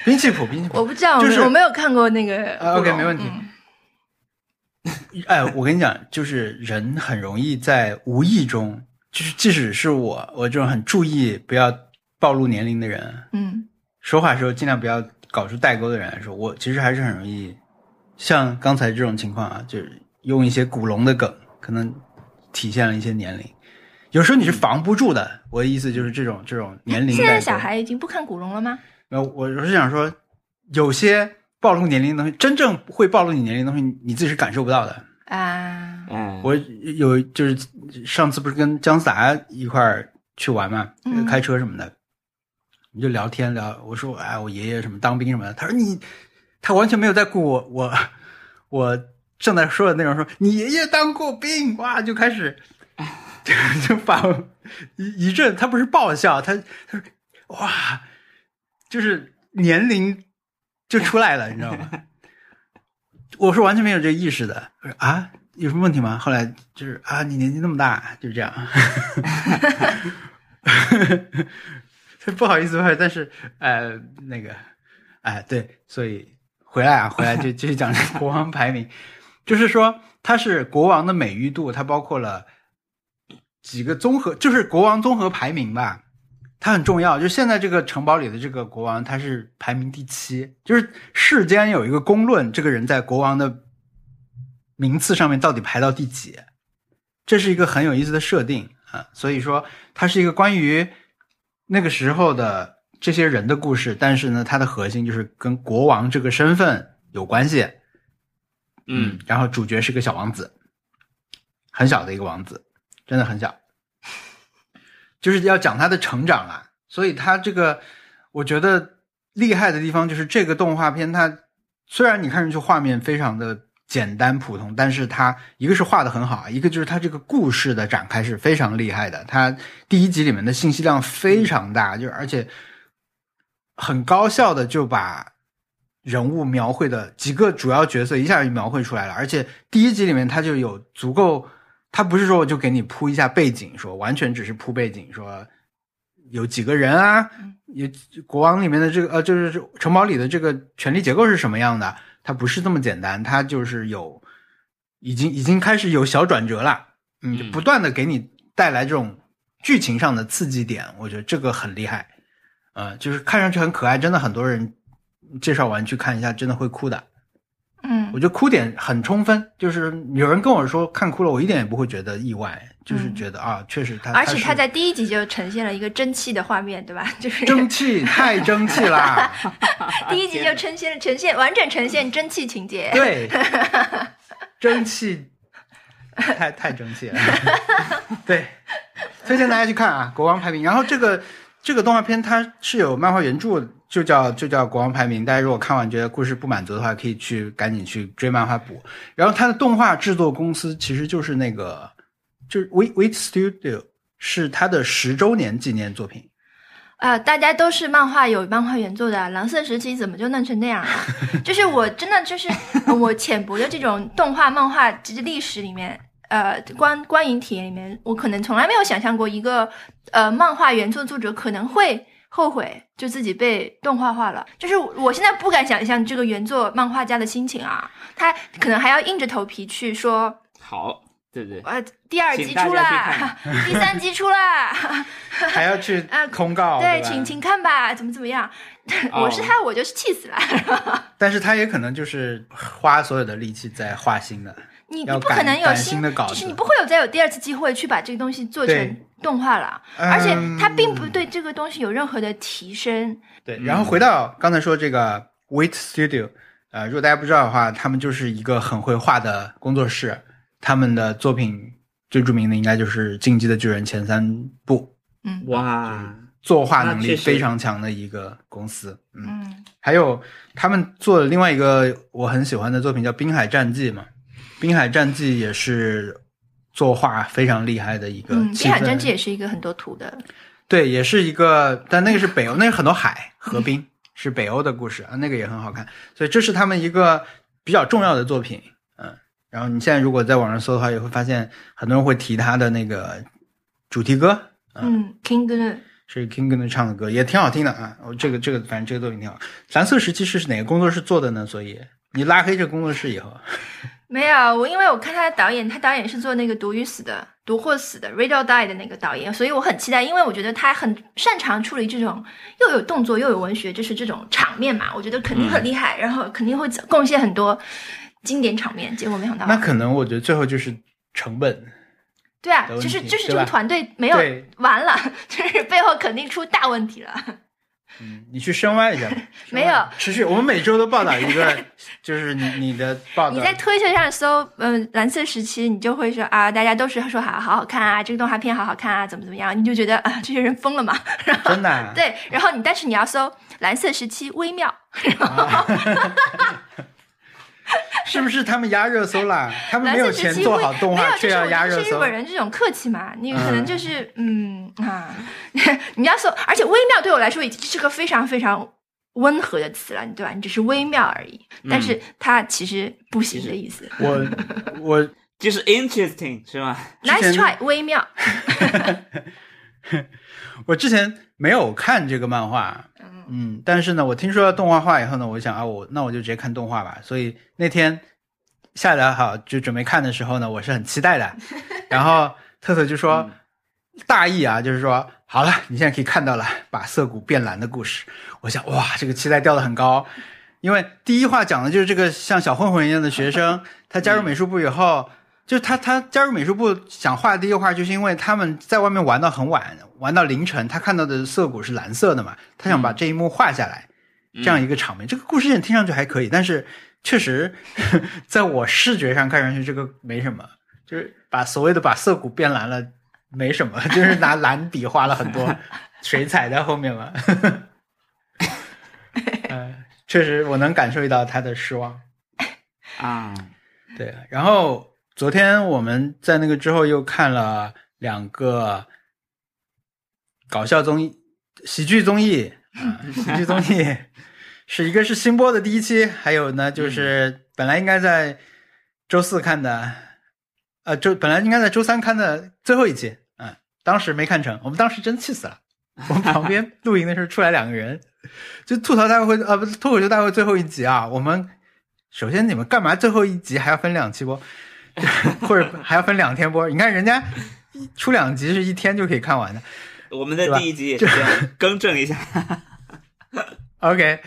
兵器谱兵器谱我不知道，就是我没有看过那个啊，OK，没问题嗯哎，我跟你讲，就是人很容易在无意中，就是即使是我，我这种很注意不要暴露年龄的人，嗯说话时候尽量不要搞出代沟的人来说，我其实还是很容易像刚才这种情况啊，就是用一些古龙的梗，可能体现了一些年龄。有时候你是防不住的，我的意思就是这种这种年龄。现在小孩已经不看古龙了吗？呃，我我是想说，有些暴露年龄的东西，真正会暴露你年龄的东西，你自己是感受不到的。啊，嗯，我有就是上次不是跟姜思达一块儿去玩嘛，嗯开车什么的，你就聊天聊，我说哎，我爷爷什么当兵什么的，他说你，他完全没有在顾我，我我正在说的内容，说你爷爷当过兵，哇，就开始 就就把我一一阵，他不是爆笑，他他说哇，就是年龄就出来了，你知道吗？我是完全没有这个意识的。我说啊，有什么问题吗？后来就是啊，你年纪那么大，就这样。不好意思，不好意思，但是呃，那个，哎，对，所以回来啊，回来就 继续讲国王排名，就是说它是国王的美誉度，它包括了几个综合，就是国王综合排名吧，它很重要。就现在这个城堡里的这个国王，他是排名第七，就是世间有一个公论，这个人在国王的名次上面到底排到第几，这是一个很有意思的设定啊。所以说，它是一个关于。那个时候的这些人的故事，但是呢，它的核心就是跟国王这个身份有关系。嗯，然后主角是个小王子，很小的一个王子，真的很小，就是要讲他的成长啊。所以他这个，我觉得厉害的地方就是这个动画片，它虽然你看上去画面非常的。简单普通，但是它一个是画的很好，一个就是它这个故事的展开是非常厉害的。它第一集里面的信息量非常大，就而且很高效的就把人物描绘的几个主要角色一下就描绘出来了。而且第一集里面它就有足够，它不是说我就给你铺一下背景，说完全只是铺背景，说有几个人啊，有国王里面的这个呃，就是城堡里的这个权力结构是什么样的。它不是这么简单，它就是有，已经已经开始有小转折了，嗯，就不断的给你带来这种剧情上的刺激点，我觉得这个很厉害，呃，就是看上去很可爱，真的很多人介绍完去看一下，真的会哭的。嗯，我觉得哭点很充分，就是有人跟我说看哭了，我一点也不会觉得意外，就是觉得啊，确实他，而且他在第一集就呈现了一个蒸汽的画面，对吧？就是蒸汽，太蒸汽了。第一集就呈现了呈现完整呈现蒸汽情节，对，蒸汽，太太蒸汽了。对，推荐大家去看啊，《国王排名》。然后这个这个动画片它是有漫画原著。就叫就叫国王排名，大家如果看完觉得故事不满足的话，可以去赶紧去追漫画补。然后它的动画制作公司其实就是那个，就是 Wait Wait Studio，是它的十周年纪念作品。啊，大家都是漫画有漫画原作的，蓝色时期怎么就弄成那样了？就是我真的就是我浅薄的这种动画漫画这历史里面，呃，观观影体验里面，我可能从来没有想象过一个呃漫画原作作者可能会。后悔就自己被动画化了，就是我现在不敢想象这个原作漫画家的心情啊，他可能还要硬着头皮去说好，对对，呃，第二集出了，第三集出了，还要去啊 通告，对，请请看吧，怎么怎么样？我是他，我就是气死了。但是他也可能就是花所有的力气在画新的。你你不可能有新的稿子，就是你不会有再有第二次机会去把这个东西做成动画了，而且它并不对这个东西有任何的提升。对，然后回到刚才说这个 Wait Studio，呃，如果大家不知道的话，他们就是一个很会画的工作室，他们的作品最著名的应该就是《进击的巨人》前三部。嗯，哇，作画能力非常强的一个公司。嗯，还有他们做的另外一个我很喜欢的作品叫《滨海战记》嘛。《滨海战记》也是作画非常厉害的一个。嗯，《滨海战记》也是一个很多图的。对，也是一个，但那个是北欧，那是很多海和冰，是北欧的故事啊，那个也很好看。所以这是他们一个比较重要的作品。嗯，然后你现在如果在网上搜的话，也会发现很多人会提他的那个主题歌。嗯，King 是 King 唱的歌，也挺好听的啊。这个这个，反正这个作品挺好。蓝色时期是哪个工作室做的呢？所以你拉黑这个工作室以后。没有我，因为我看他的导演，他导演是做那个《毒与死》的《毒或死》的《Radio Die》的那个导演，所以我很期待，因为我觉得他很擅长处理这种又有动作又有文学，就是这种场面嘛，我觉得肯定很厉害，然后肯定会贡献很多经典场面。结果没想到，那可能我觉得最后就是成本。对啊，就是就是这个团队没有完了，就是背后肯定出大问题了。嗯，你去深挖一下。没有持续，我们每周都报道一个，就是你你的报道。你在推特上搜，嗯，蓝色时期，你就会说啊，大家都是说好好好看啊，这个动画片好好看啊，怎么怎么样，你就觉得啊，这些人疯了嘛。真的。对，然后你但是你要搜蓝色时期微妙。是不是他们压热搜了？他们没有钱做好动画，却要压热搜。是日本人这种客气嘛？你可能就是嗯啊，你要说，而且微妙对我来说已经是个非常非常温和的词了，对吧？你只是微妙而已，但是它其实不行的意思。我我 就是 interesting 是吗？Nice try，微妙。我之前没有看这个漫画，嗯，但是呢，我听说要动画化以后呢，我想啊，我那我就直接看动画吧。所以那天下载好就准备看的时候呢，我是很期待的。然后特特就说，大意啊，就是说，好了，你现在可以看到了，把涩谷变蓝的故事。我想，哇，这个期待掉的很高，因为第一话讲的就是这个像小混混一样的学生，他加入美术部以后。就是他，他加入美术部想画的第一个画，就是因为他们在外面玩到很晚，玩到凌晨，他看到的涩谷是蓝色的嘛，他想把这一幕画下来，这样一个场面。这个故事线听上去还可以，但是确实 在我视觉上看上去这个没什么，就是把所谓的把涩谷变蓝了没什么，就是拿蓝笔画了很多水彩在后面嘛。呃，确实我能感受到他的失望。啊，对，然后。昨天我们在那个之后又看了两个搞笑综艺、喜剧综艺啊，喜剧综艺是一个是新播的第一期，还有呢就是本来应该在周四看的，呃，周本来应该在周三看的最后一期，嗯，当时没看成，我们当时真气死了。我们旁边露营的时候出来两个人，就吐槽大会啊，不是脱口秀大会最后一集啊。我们首先你们干嘛最后一集还要分两期播？或者还要分两天播，你看人家出两集是一天就可以看完的。我们的第一集也是这样，更正一下。OK，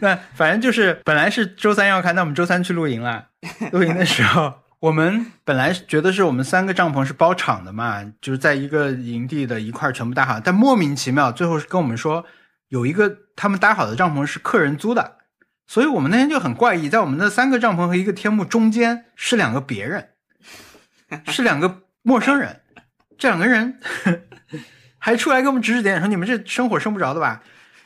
那反正就是本来是周三要看，那我们周三去露营了。露营的时候，我们本来觉得是我们三个帐篷是包场的嘛，就是在一个营地的一块全部搭好，但莫名其妙最后是跟我们说有一个他们搭好的帐篷是客人租的。所以我们那天就很怪异，在我们的三个帐篷和一个天幕中间是两个别人，是两个陌生人，这两个人 还出来给我们指指点点，说你们这生火生不着的吧？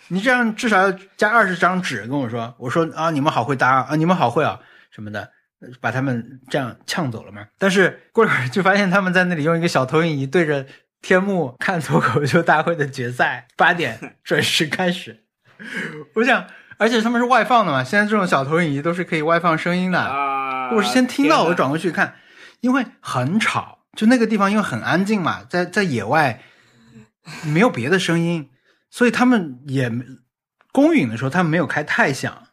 你这样至少要加二十张纸跟我说。我说啊，你们好会搭啊，你们好会啊什么的，把他们这样呛走了嘛。但是过了会儿就发现他们在那里用一个小投影仪对着天幕看脱口秀大会的决赛，八点准时开始。我想。而且他们是外放的嘛，现在这种小投影仪都是可以外放声音的。啊！我是先听到，我转过去看，因为很吵，就那个地方因为很安静嘛，在在野外没有别的声音，所以他们也公允的时候他们没有开太响。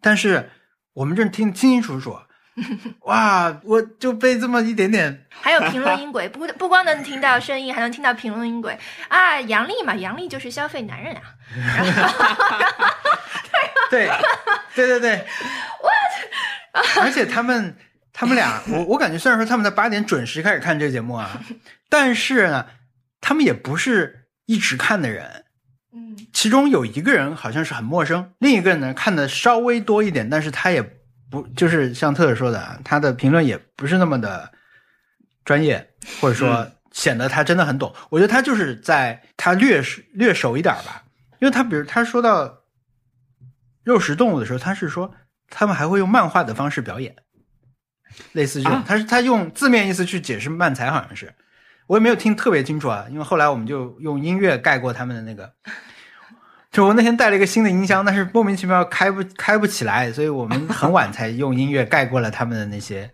但是我们这听清清楚楚，哇！我就被这么一点点，还有评论音轨，不不光能听到声音，还能听到评论音轨啊！杨笠嘛，杨笠就是消费男人啊。对，对对对，而且他们他们俩，我我感觉虽然说他们在八点准时开始看这个节目啊，但是呢，他们也不是一直看的人。嗯，其中有一个人好像是很陌生，另一个人呢看的稍微多一点，但是他也不就是像特特说的，他的评论也不是那么的专业，或者说显得他真的很懂。我觉得他就是在他略略熟一点吧，因为他比如他说到。肉食动物的时候，他是说他们还会用漫画的方式表演，类似这种。啊他是他用字面意思去解释漫才，好像是我也没有听特别清楚啊，因为后来我们就用音乐盖过他们的那个。就我那天带了一个新的音箱，但是莫名其妙开不开不起来，所以我们很晚才用音乐盖过了他们的那些。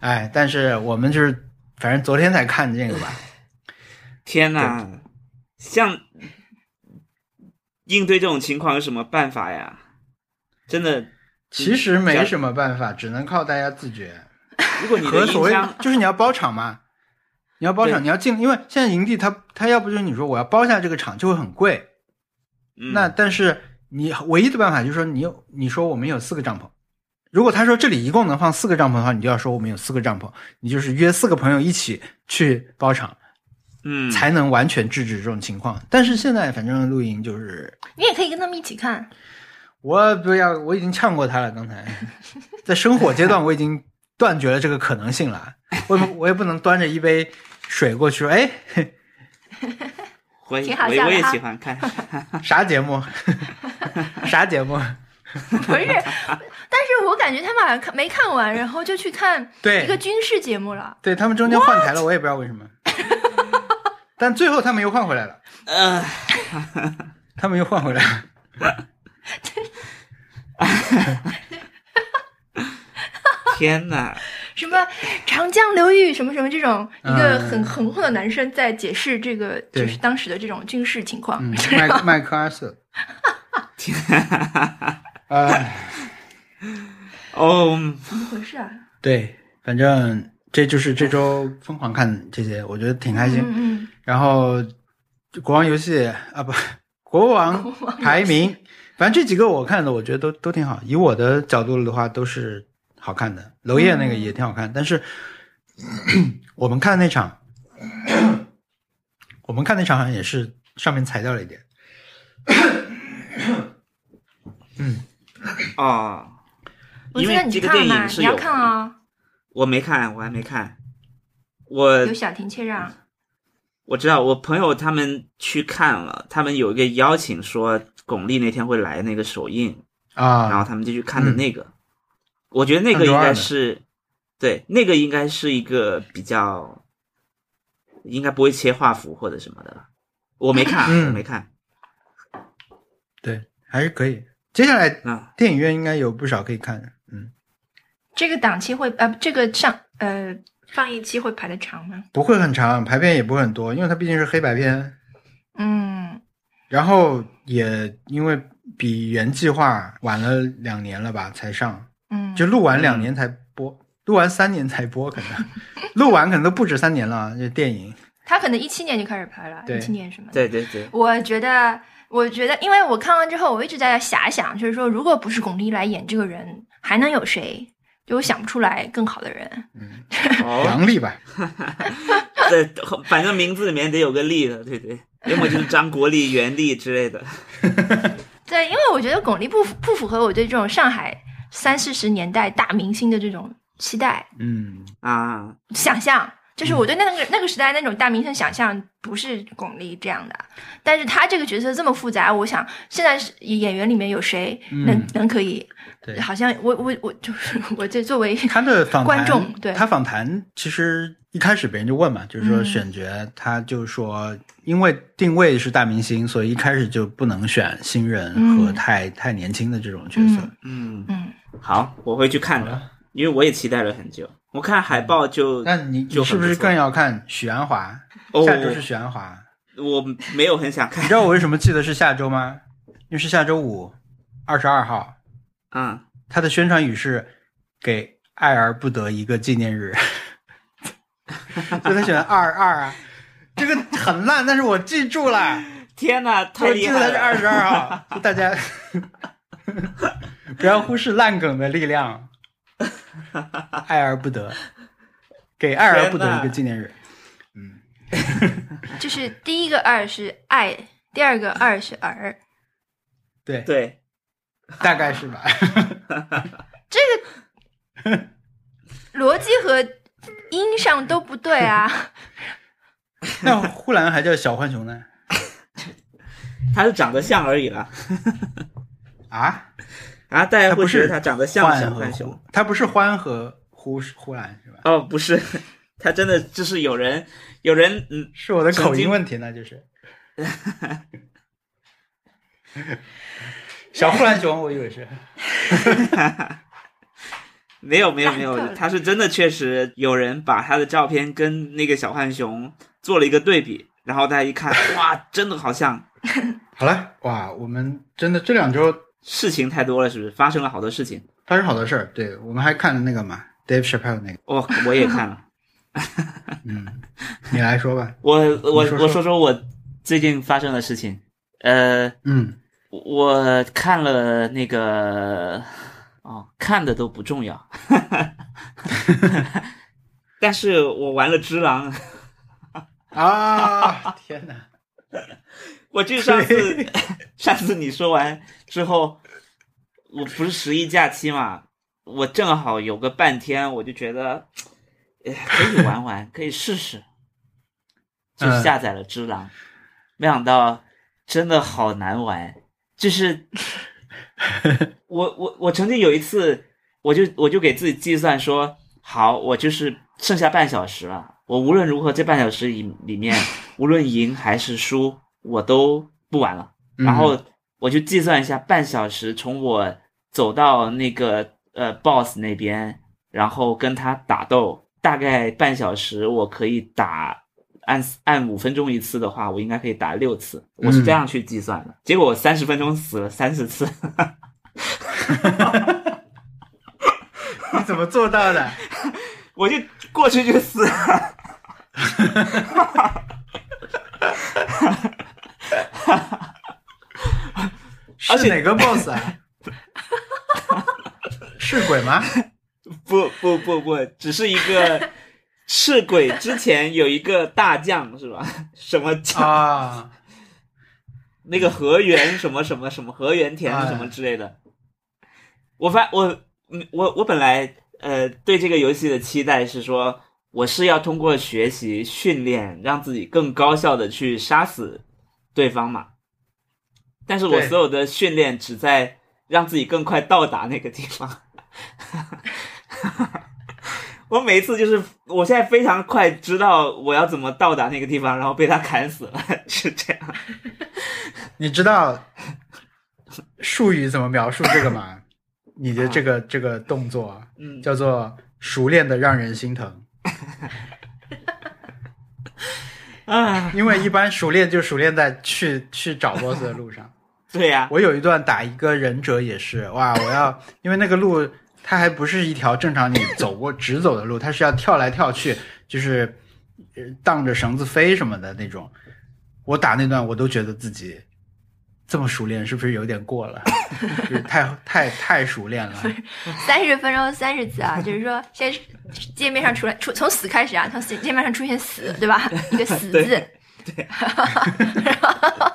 哎，但是我们就是反正昨天才看这个吧。天哪，像应对这种情况有什么办法呀？真的，其实没什么办法，只能靠大家自觉。如果你的和所谓就是你要包场嘛，你要包场，你要进，因为现在营地他他要不就是你说我要包下这个场就会很贵，嗯。那但是你唯一的办法就是说你有你说我们有四个帐篷，如果他说这里一共能放四个帐篷的话，你就要说我们有四个帐篷，你就是约四个朋友一起去包场，嗯，才能完全制止这种情况。但是现在反正露营就是你也可以跟他们一起看。我不要，我已经呛过他了。刚才 在生火阶段，我已经断绝了这个可能性了。我我也不能端着一杯水过去说，哎，我挺好我我也笑的哈喜欢看，啥节目？啥节目？不是，但是我感觉他们好像看没看完，然后就去看一个，军事节目了。对他们中间换台了，我也不知道为什么。但最后他们又换回来了，呃，他们又换回来了。天哪，什么长江流域什么什么这种一个嗯很浑厚的男生在解释这个就是当时的这种军事情况。嗯，麦麦克阿瑟。呃，哦，怎么回事啊？对，反正这就是这周疯狂看这些，我觉得挺开心。嗯嗯，然后国王游戏啊不，国王排名，反正这几个我看的，我觉得都都挺好。以我的角度的话，都是好看的。娄烨那个也挺好看，但是 我们看的那场，我们看那场好像也是上面裁掉了一点。哦，我记得你因为这个看嘛，你要电影是有，看啊，我没看，我还没看。我有小婷切让。我知道，我朋友他们去看了，他们有一个邀请说巩俐那天会来那个首映啊，然后啊，他们就去看的嗯那个。我觉得那个应该是，对，那个应该是一个比较，应该不会切画幅或者什么的。我没看，嗯我没看对，还是可以。接下来啊。电影院应该有不少可以看的。嗯，这个档期会呃，这个上呃放映期会排的长吗？不会很长，排片也不会很多，因为它毕竟是黑白片。嗯，然后也因为比原计划晚了两年了吧才上，嗯，就录完两年才播，录完三年才播，可能 录完可能都不止三年了。这电影，他可能一七年就开始拍了，对一七年什么的。对对对，我觉得，我觉得，因为我看完之后，我一直在遐想，就是说，如果不是巩俐来演这个人，还能有谁？就我想不出来更好的人。哦，杨丽吧，对，反正名字里面得有个丽的，对对，要么就是张国立、袁立之类的。对，因为我觉得巩俐不符不符合我对这种上海三四十年代大明星的这种期待嗯，啊，想象。就是我对那个、那个时代那种大明星想象不是巩俐这样的，但是他这个角色这么复杂，我想现在是演员里面有谁能、嗯能可以？对好像我我我就是 我这作为他的访谈，观众对他访谈其实一开始别人就问嘛，就是说嗯选角，他就说因为定位是大明星，所以一开始就不能选新人和嗯太、太年轻的这种角色。嗯，嗯好，我会去看的，因为我也期待了很久。我看海报就，那你是不是更要看许鞍华？哦下周是许鞍华。我没有很想看你知。道我为什么记得是下周吗？因为是下周五，二十二号，嗯，他的宣传语是给爱而不得一个纪念日，所以他选二二啊，这个很烂，但是我记住了，天哪，太我厉害了！记得他是二十二号，就大家不要忽视烂梗的力量，爱而不得，给爱而不得一个纪念日，嗯就是第一个二是爱，第二个二是儿，对，对，大概是吧？这个逻辑和音上都不对啊。那呼兰还叫小浣熊呢？他是长得像而已啦。啊？啊，大家不觉得他长得像小浣熊呼，他不是欢和呼呼兰是吧？哦，不是，他真的就是有人有人嗯，是我的口音问题，呢就是。小呼兰熊，我以为是。没有没有没有，他是真的确实有人把他的照片跟那个小浣熊做了一个对比，然后大家一看，哇，真的好像。好了，哇，我们真的这两周事情太多了，是不是？发生了好多事情。发生好多事儿。对我们还看了那个嘛，Dave Chappelle 那个。哦，我也看了。嗯，你来说吧。我我说说我说说我最近发生的事情。呃，嗯，我看了那个，哦，看的都不重要，但是我玩了《只狼》，啊，天哪！我就上次 上次你说完之后，我不是十一假期嘛，我正好有个半天，我就觉得，哎，可以玩玩，可以试试，就嗯下载了《只狼》，没想到真的好难玩，就是我我我曾经有一次，我就我就给自己计算说，好，我就是剩下半小时了，我无论如何这半小时里里面，无论赢还是输，我都不玩了。嗯然后我就计算一下，半小时从我走到那个呃 boss 那边然后跟他打斗，大概半小时，我可以打按按五分钟一次的话，我应该可以打六次，我是这样去计算的。结果我三十分钟死了三十次，你怎么做到的？我就过去就死了。而且是哪个 boss 啊？是鬼吗？不不不不，只是一个赤鬼之前有一个大将是吧？什么将？啊，那个河源什么什么什么河源田哎什么之类的。我发我嗯我我本来呃对这个游戏的期待是说，我是要通过学习训练，让自己更高效的去杀死对方嘛。但是我所有的训练只在让自己更快到达那个地方。我每一次就是，我现在非常快知道我要怎么到达那个地方，然后被他砍死了，是这样。你知道术语怎么描述这个吗？你的这个这个动作嗯，叫做熟练的让人心疼，啊，因为一般熟练就熟练在去去找 boss 的路上。对呀、我有一段打一个忍者也是，哇，我要因为那个路它还不是一条正常你走过直走的路，它是要跳来跳去，就是呃荡着绳子飞什么的那种。我打那段我都觉得自己这么熟练，是不是有点过了？就是太太太熟练了。三十分钟三十次啊，就是说先是界面上出来出从死开始啊，从死界面上出现死，对吧？一个死字，对 然后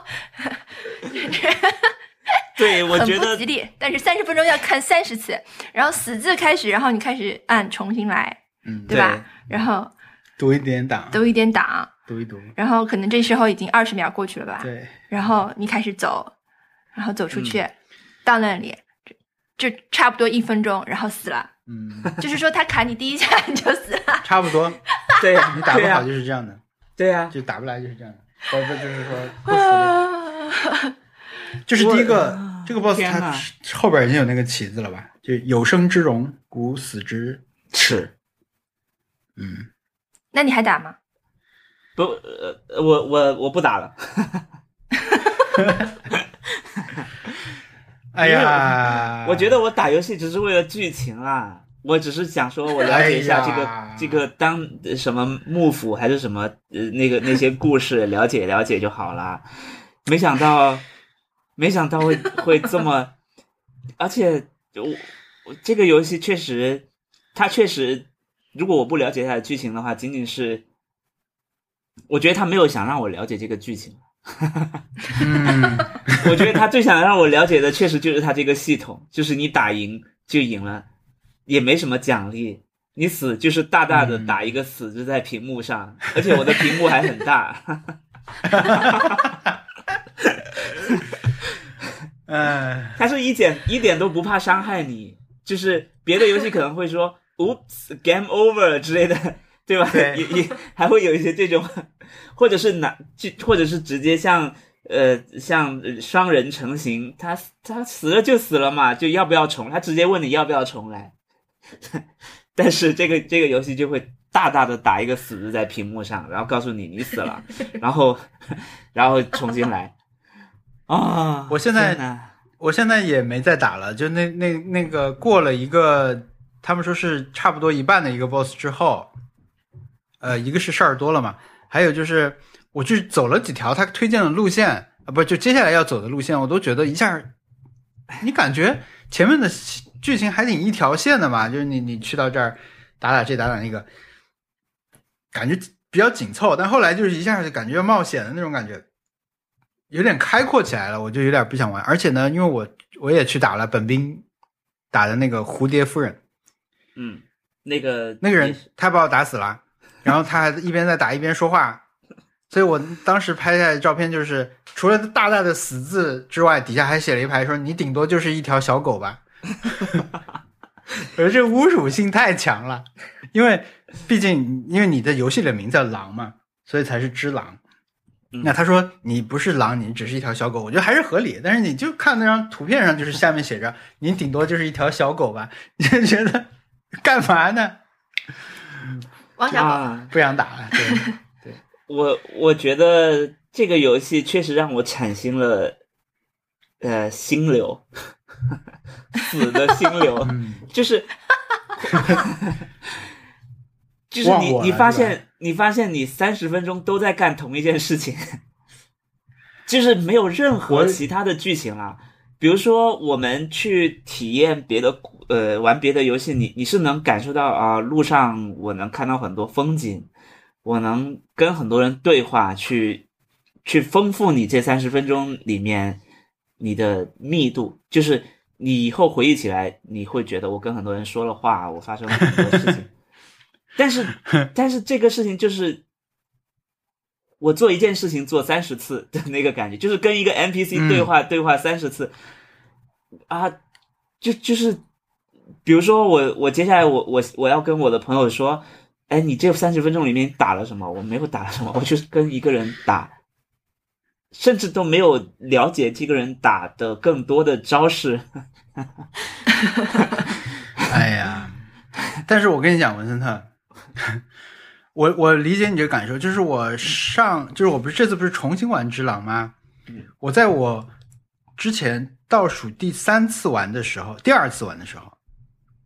对，我觉得不吉利。但是三十分钟要看三十次，然后死字开始，然后你开始按重新来，嗯，对吧？然后读一点档，读一点档，读一读，然后可能这时候已经二十秒过去了吧？对，然后你开始走，然后走出去，嗯到那里就就差不多一分钟，然后死了。嗯，就是说他砍你第一下你就死了。差不多。对呀、你打不好、就是这样的，对呀、就打不来就是这样的。不不，就是说 练。这是第一个，这个 boss 天哪它是后边已经有那个旗子了吧？就有生之荣，古死之耻嗯，那你还打吗？不呃，我我我不打了。哎呀，我觉得我打游戏只是为了剧情啊，我只是想说我了解一下这个、哎这个当呃什么幕府还是什么呃那个那些故事了解了解就好了。没想到，没想到会会这么，而且我我这个游戏确实，它确实，如果我不了解它的剧情的话，仅仅是，我觉得他没有想让我了解这个剧情。嗯，我觉得他最想让我了解的，确实就是他这个系统，就是你打赢就赢了，也没什么奖励，你死就是大大的嗯打一个死字在屏幕上，而且我的屏幕还很大。嗯，他是一点一点都不怕伤害你，就是别的游戏可能会说 “oops game over” 之类的，对吧？对也也还会有一些这种，或者是拿就或者是直接像呃像呃双人成型，他他死了就死了嘛，就要不要重？他直接问你要不要重来。但是这个这个游戏就会大大的打一个死字在屏幕上，然后告诉你你死了，然后然后重新来。啊、我现在我现在也没再打了，就那那那个过了一个，他们说是差不多一半的一个 boss 之后，呃，一个是事儿多了嘛，还有就是我去走了几条他推荐的路线啊，不就接下来要走的路线，我都觉得一下，你感觉前面的剧情还挺一条线的嘛，就是你你去到这儿打打这打打那个，感觉比较紧凑，但后来就是一下就感觉要冒险的那种感觉。有点开阔起来了，我就有点不想玩。而且呢，因为我我也去打了本兵打的那个蝴蝶夫人，嗯，那个那个人他把我打死了，然后他还一边在打一边说话，所以我当时拍下来的照片就是除了大大的死字之外，底下还写了一排说你顶多就是一条小狗吧。我觉得这个侮辱性太强了，因为毕竟因为你的游戏里的名字叫狼嘛，所以才是只狼。嗯。那他说你不是狼，你只是一条小狗，我觉得还是合理。但是你就看那张图片上，就是下面写着 你顶多就是一条小狗吧，你就觉得干嘛呢？王小不想打了。对，对。我我觉得这个游戏确实让我产生了呃心流，死的心流，嗯，就是就是你你发现你发现你三十分钟都在干同一件事情，就是没有任何其他的剧情啦。比如说，我们去体验别的呃玩别的游戏，你你是能感受到啊、路上我能看到很多风景，我能跟很多人对话，去去丰富你这三十分钟里面你的密度，就是你以后回忆起来，你会觉得我跟很多人说了话，我发生了很多事情。但是，但是这个事情就是我做一件事情做三十次的那个感觉，就是跟一个 NPC 对话、对话三十次啊，就就是，比如说我我接下来我我我要跟我的朋友说，哎，你这三十分钟里面打了什么？我没有打了什么，我就是跟一个人打，甚至都没有了解这个人打的更多的招式。哎呀，但是我跟你讲，文森特，我我理解你这个感受，就是我上，就是我不是这次不是重新玩《只狼》吗？我在我之前倒数第三次玩的时候，第二次玩的时候，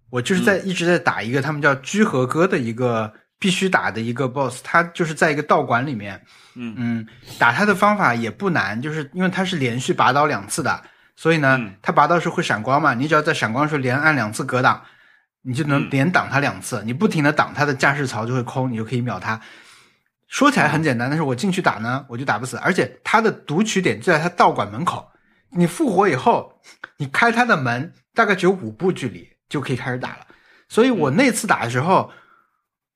我就是在、一直在打一个他们叫居合哥的一个必须打的一个 BOSS，他就是在一个道馆里面，嗯。嗯，打他的方法也不难，就是因为他是连续拔刀两次的，所以呢，嗯。他拔刀时候会闪光嘛，你只要在闪光的时候连按两次格挡，你就能嗯。连挡他两次，你不停的挡他的架势槽就会空，你就可以秒他。说起来很简单，但是我进去打呢，我就打不死，而且他的读取点就在他道馆门口，你复活以后，你开他的门大概只有五步距离就可以开始打了。所以我那次打的时候，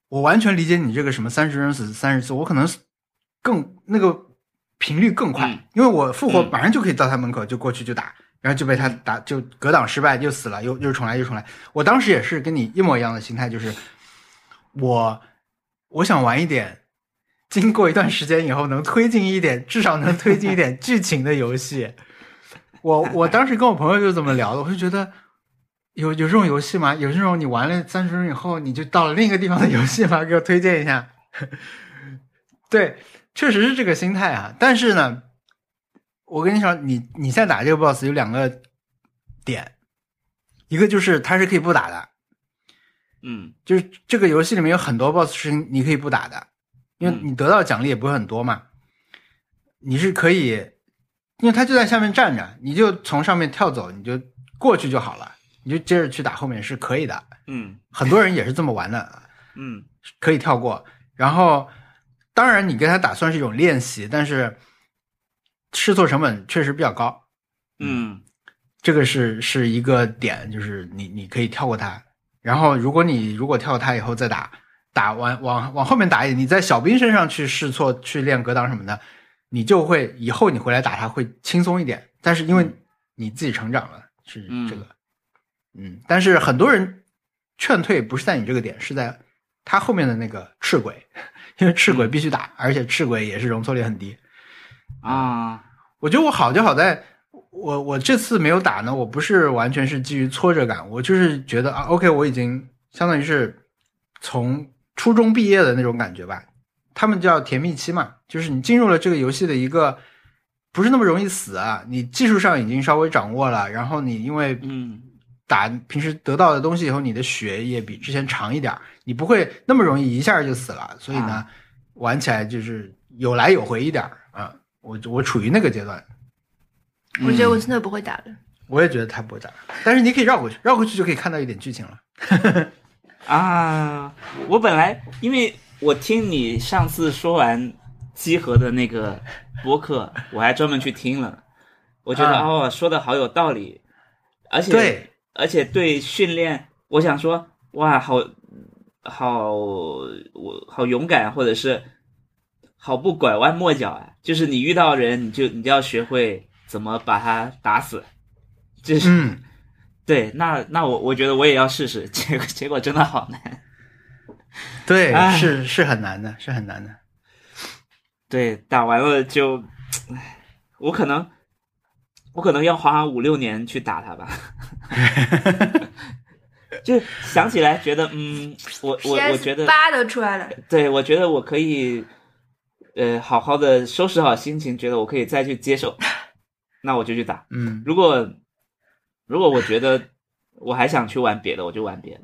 我完全理解你这个什么三十人死三十次，我可能更那个频率更快，嗯。因为我复活嗯。马上就可以到他门口就过去就打，然后就被他打就格挡失败又死了，又又重来又重来。我当时也是跟你一模一样的心态，就是我我想玩一点。经过一段时间以后，能推进一点，至少能推进一点剧情的游戏。我我当时跟我朋友就这么聊的，我就觉得有有这种游戏吗？有这种你玩了三十分钟以后你就到了另一个地方的游戏吗？给我推荐一下。对，确实是这个心态啊。但是呢，我跟你说，你你现在打这个 BOSS 有两个点，一个就是它是可以不打的，嗯就是这个游戏里面有很多 BOSS 是你可以不打的，因为嗯你得到奖励也不会很多嘛。你是可以，因为他就在下面站着，你就从上面跳走，你就过去就好了，你就接着去打后面是可以的。嗯很多人也是这么玩的，嗯可以跳过。然后，当然你跟他打算是一种练习，但是试错成本确实比较高。嗯这个是是一个点，就是你你可以跳过它，然后如果你如果跳过它以后再打，打完往往后面打一点，你在小兵身上去试错去练格挡什么的，你就会以后你回来打它会轻松一点。但是因为你自己成长了，是这个，嗯但是很多人劝退不是在你这个点，是在他后面的那个赤鬼，因为赤鬼必须打，而且赤鬼也是容错率很低。啊我觉得我好就好在，我我这次没有打呢，我不是完全是基于挫折感，我就是觉得啊，OK，我已经相当于是从初中毕业的那种感觉吧。他们叫甜蜜期嘛，就是你进入了这个游戏的一个不是那么容易死啊，你技术上已经稍微掌握了，然后你因为嗯打平时得到的东西以后，你的血也比之前长一点儿，你不会那么容易一下就死了，所以呢，啊玩起来就是有来有回一点儿啊。我我处于那个阶段，我觉得我真的不会打的。我也觉得他不会打，但是你可以绕过去，绕过去就可以看到一点剧情了。啊！我本来因为我听你上次说完集合的那个播客，我还专门去听了，我觉得、啊哦说的好有道理，而且对，而且对训练，我想说哇，好好我好勇敢，或者是好不拐弯抹角啊！就是你遇到人，你就你就要学会怎么把他打死，就是、嗯，对。那那我我觉得我也要试试，结果结果真的好难。对，是是很难的，是很难的。对，打完了就，唉我可能我可能要花五六年去打他吧。就想起来觉得，嗯，我我我觉得，八都出来了，对我觉得我可以，呃，好好的收拾好心情，觉得我可以再去接手，那我就去打。嗯如果如果我觉得我还想去玩别的，我就玩别的。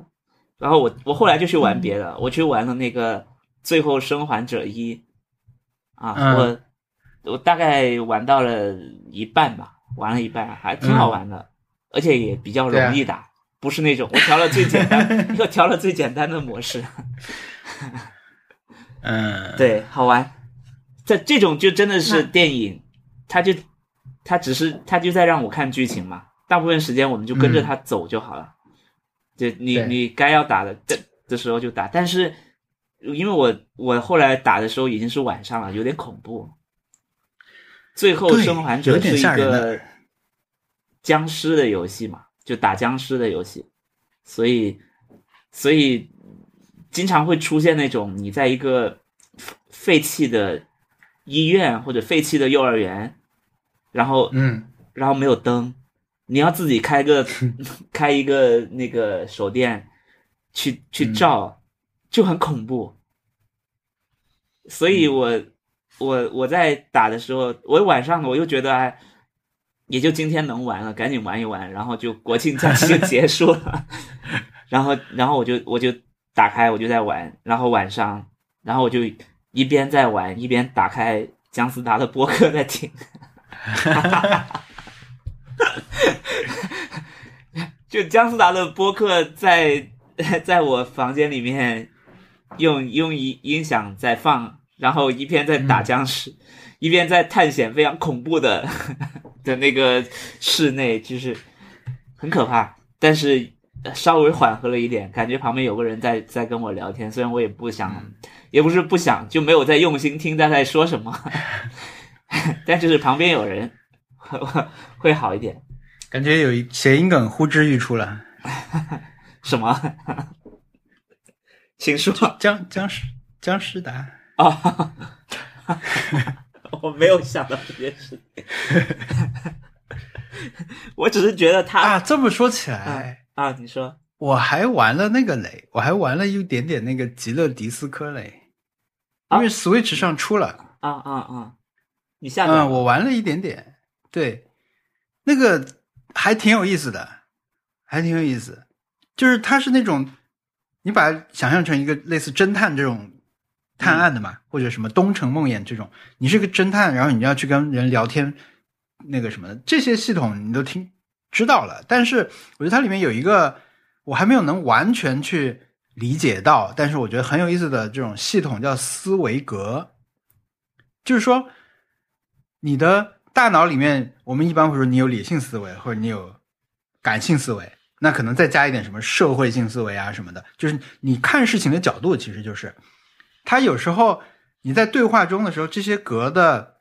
然后我我后来就去玩别的，我去玩了那个《最后生还者一》啊，嗯我我大概玩到了一半吧，玩了一半，还挺好玩的，而且也比较容易打，不是那种我调了最简单，又调了最简单的模式，嗯，对，好玩。这这种就真的是电影，它就它只是它就在让我看剧情嘛，大部分时间我们就跟着它走就好了。就你你该要打的的的时候就打，但是因为我我后来打的时候已经是晚上了，有点恐怖。最后生还者是一个僵尸的游戏嘛，就打僵尸的游戏，所以所以经常会出现那种你在一个废弃的医院或者废弃的幼儿园，然后嗯然后没有灯，你要自己开个 开一个那个手电去去嗯照，就很恐怖。所以嗯我我我在打的时候，我晚上我又觉得哎，也就今天能玩了，赶紧玩一玩，然后就国庆假期就结束了。然后然后我就我就打开我就在玩，然后晚上然后我就一边在玩一边打开姜思达的播客在听。就姜思达的播客在在我房间里面用用音音响在放，然后一边在打僵尸，一边在探险非常恐怖的的那个室内，就是很可怕，但是稍微缓和了一点，感觉旁边有个人在在跟我聊天，虽然我也不想，也不是不想，就没有在用心听他在说什么，但就是旁边有人会好一点。感觉有一谐音梗呼之欲出了。什么？请说僵僵尸僵尸达，哦，我没有想到这件事情，我只是觉得他啊，这么说起来，啊，你说我还玩了那个雷，我还玩了一点点那个极乐迪斯科雷，啊因为 Switch 上出了，啊啊啊，你下载嗯，我玩了一点点，对，那个还挺有意思的，还挺有意思，就是它是那种你把它想象成一个类似侦探这种探案的嘛，或者什么东城梦魇这种，你是个侦探，然后你要去跟人聊天，那个什么的，这些系统你都听知道了，但是我觉得它里面有一个我还没有能完全去理解到，但是我觉得很有意思的这种系统叫思维格，就是说你的大脑里面，我们一般会说你有理性思维或者你有感性思维，那可能再加一点什么社会性思维啊什么的，就是你看事情的角度，其实就是它有时候你在对话中的时候，这些格的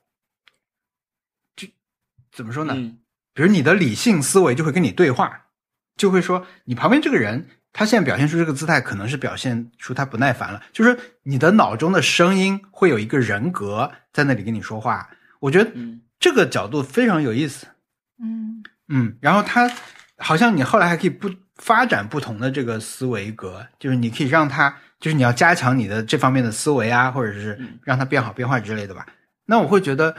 就怎么说呢？嗯。比如你的理性思维就会跟你对话，就会说你旁边这个人，他现在表现出这个姿态，可能是表现出他不耐烦了。就是你的脑中的声音会有一个人格在那里跟你说话。我觉得嗯这个角度非常有意思。嗯嗯，然后他好像你后来还可以不发展不同的这个思维格，就是你可以让他，就是你要加强你的这方面的思维啊，或者是嗯让他变好变坏之类的吧。那我会觉得，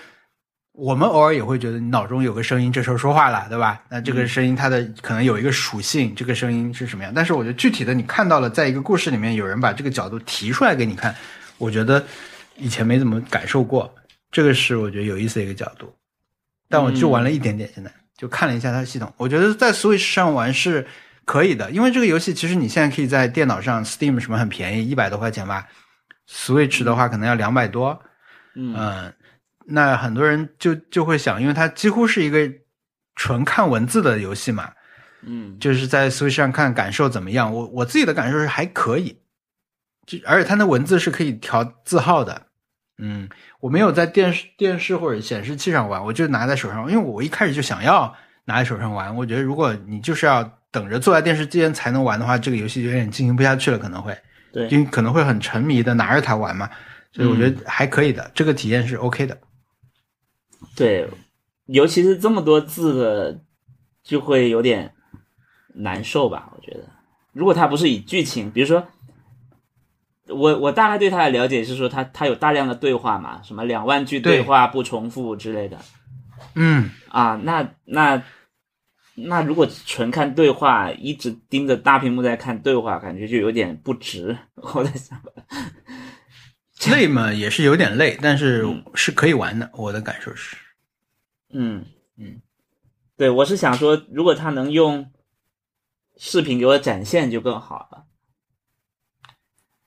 我们偶尔也会觉得你脑中有个声音，这时候说话了，对吧？那这个嗯声音它的可能有一个属性，这个声音是什么样？但是我觉得具体的你看到了，在一个故事里面有人把这个角度提出来给你看，我觉得以前没怎么感受过，这个是我觉得有意思的一个角度。但我就玩了一点点，现在就看了一下它的系统，我觉得在 Switch 上玩是可以的，因为这个游戏其实你现在可以在电脑上 Steam 什么很便宜，一百多块钱吧，Switch 的话可能要两百多，嗯嗯，那很多人就就会想，因为它几乎是一个纯看文字的游戏嘛，嗯就是在 Switch 上看感受怎么样？我我自己的感受是还可以，就而且它的文字是可以调字号的。嗯，我没有在电视电视或者显示器上玩，我就拿在手上，因为我一开始就想要拿在手上玩。我觉得如果你就是要等着坐在电视机前才能玩的话，这个游戏有点进行不下去了，可能会，对因为可能会很沉迷的拿着它玩嘛。所以我觉得还可以的，这个体验是 OK 的。对，尤其是这么多字的，就会有点难受吧？我觉得，如果它不是以剧情，比如说，我我大概对他的了解是说，他他有大量的对话嘛，什么两万句对对话不重复之类的嗯，啊，那那那如果纯看对话，一直盯着大屏幕在看对话，感觉就有点不值。我在想，累嘛也是有点累，但是嗯。是可以玩的。我的感受是，嗯嗯，对我是想说，如果他能用视频给我展现就更好了，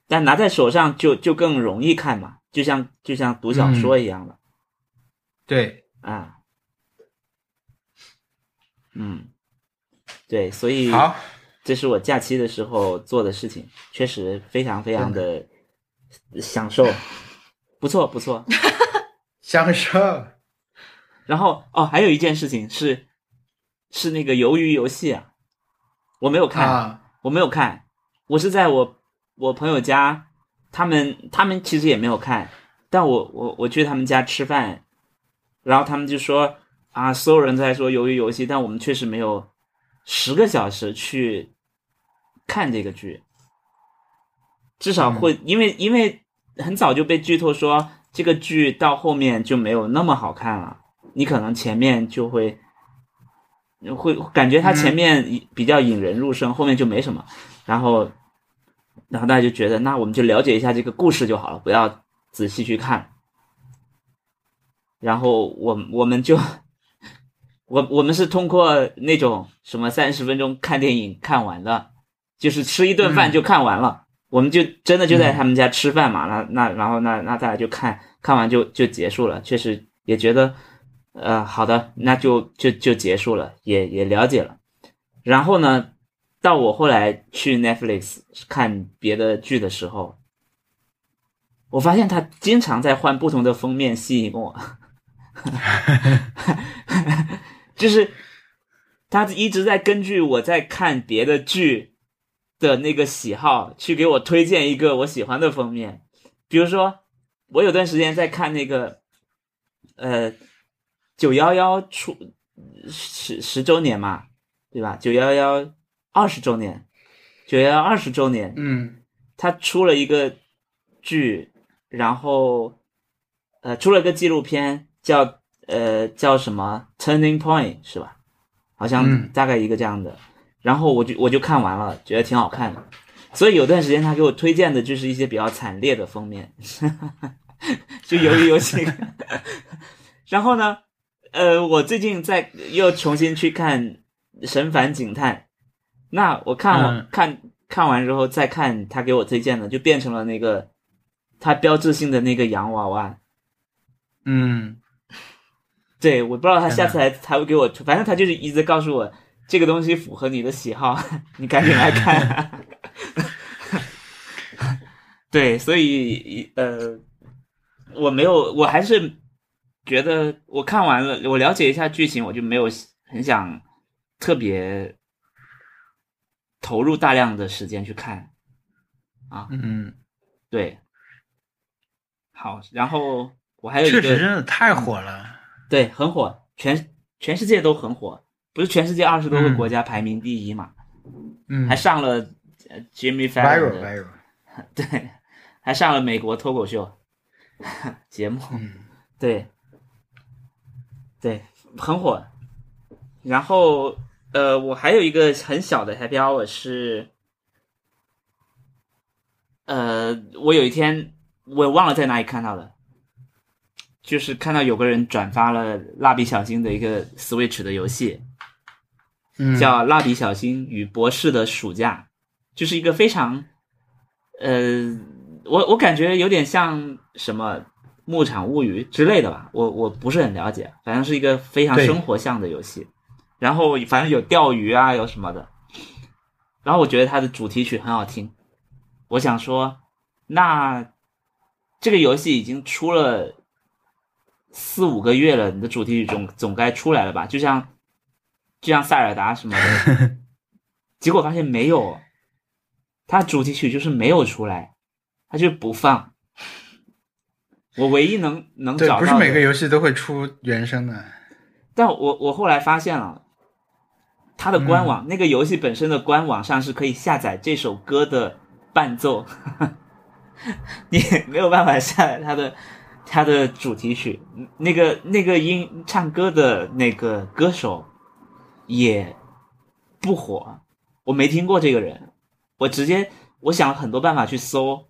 但拿在手上就就更容易看嘛，就像就像读小说一样的、对，啊，嗯，对，所以好，这是我假期的时候做的事情，确实非常非常的享受，不 错不错。享受。然后哦，还有一件事情是是那个鱿鱼游戏啊，我没有看，啊，我没有看，我是在我我朋友家，他们他们其实也没有看，但我我我去他们家吃饭，然后他们就说啊，所有人都在说鱿鱼游戏，但我们确实没有十个小时去看这个剧，至少会、因为因为很早就被剧透说这个剧到后面就没有那么好看了，你可能前面就会。会感觉它前面比较引人入胜，后面就没什么。然后，然后大家就觉得，那我们就了解一下这个故事就好了，不要仔细去看。然后我我们就，我我们是通过那种什么三十分钟看电影看完的，就是吃一顿饭就看完了。我们就真的就在他们家吃饭嘛，那那然后那那大家就看看完就就结束了。确实也觉得，呃，好的，那就就就结束了，也也了解了。然后呢，到我后来去 Netflix 看别的剧的时候，我发现他经常在换不同的封面吸引我，就是他一直在根据我在看别的剧的那个喜好去给我推荐一个我喜欢的封面。比如说，我有段时间在看那个，呃，九幺幺出十十周年嘛，对吧？九幺幺二十周年，九幺幺二十周年，嗯他出了一个剧，然后呃出了个纪录片，叫呃叫什么 Turning Point 是吧？好像嗯大概一个这样的。然后我就我就看完了，觉得挺好看的。所以有段时间他给我推荐的就是一些比较惨烈的封面，就鱿鱼游戏。然后呢，呃，我最近在又重新去看《神烦警探》，那我看完、嗯看看完之后再看他给我推荐的，就变成了那个他标志性的那个洋娃娃。嗯，对，我不知道他下次还还会给我，反正他就是一直告诉我这个东西符合你的喜好，你赶紧来看。对，所以呃，我没有，我还是觉得我看完了，我了解一下剧情，我就没有很想特别投入大量的时间去看啊。嗯，对，好，然后我还有一个确实真的太火了。对，很火，全全世界都很火，不是全世界二十多个嗯。国家排名第一嘛，嗯。还上了呃 Jimmy viral，对，还上了美国脱口秀 节目，嗯。对，对，很火。然后呃，我还有一个很小的 Happy Hour 是，呃，我有一天我忘了在哪里看到的，就是看到有个人转发了蜡笔小新的一个 Switch 的游戏，嗯，叫《蜡笔小新与博士的暑假》，就是一个非常，呃，我我感觉有点像什么《牧场物语》之类的吧，我我不是很了解，反正是一个非常生活向的游戏。然后反正有钓鱼啊，有什么的。然后我觉得它的主题曲很好听，我想说，那这个游戏已经出了四五个月了，你的主题曲总总该出来了吧？就像就像塞尔达什么的，结果发现没有，它主题曲就是没有出来，它就不放。我唯一能能，找到，不是每个游戏都会出原声的。但我我后来发现了，它的官网、那个游戏本身的官网上是可以下载这首歌的伴奏，你没有办法下载它的它的主题曲。那个那个音唱歌的那个歌手也不火，我没听过这个人。我直接我想了很多办法去搜，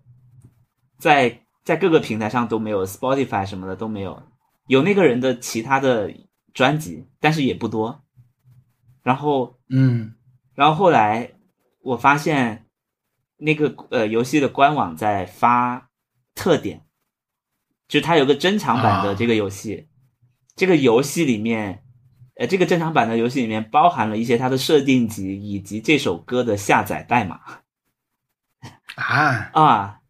在在各个平台上都没有，Spotify 什么的都没有，有那个人的其他的专辑，但是也不多。然后，嗯。然后后来我发现那个呃游戏的官网在发特点，就是它有个珍藏版的啊。这个游戏，这个游戏里面，呃，这个正常版的游戏里面包含了一些它的设定集以及这首歌的下载代码啊，啊，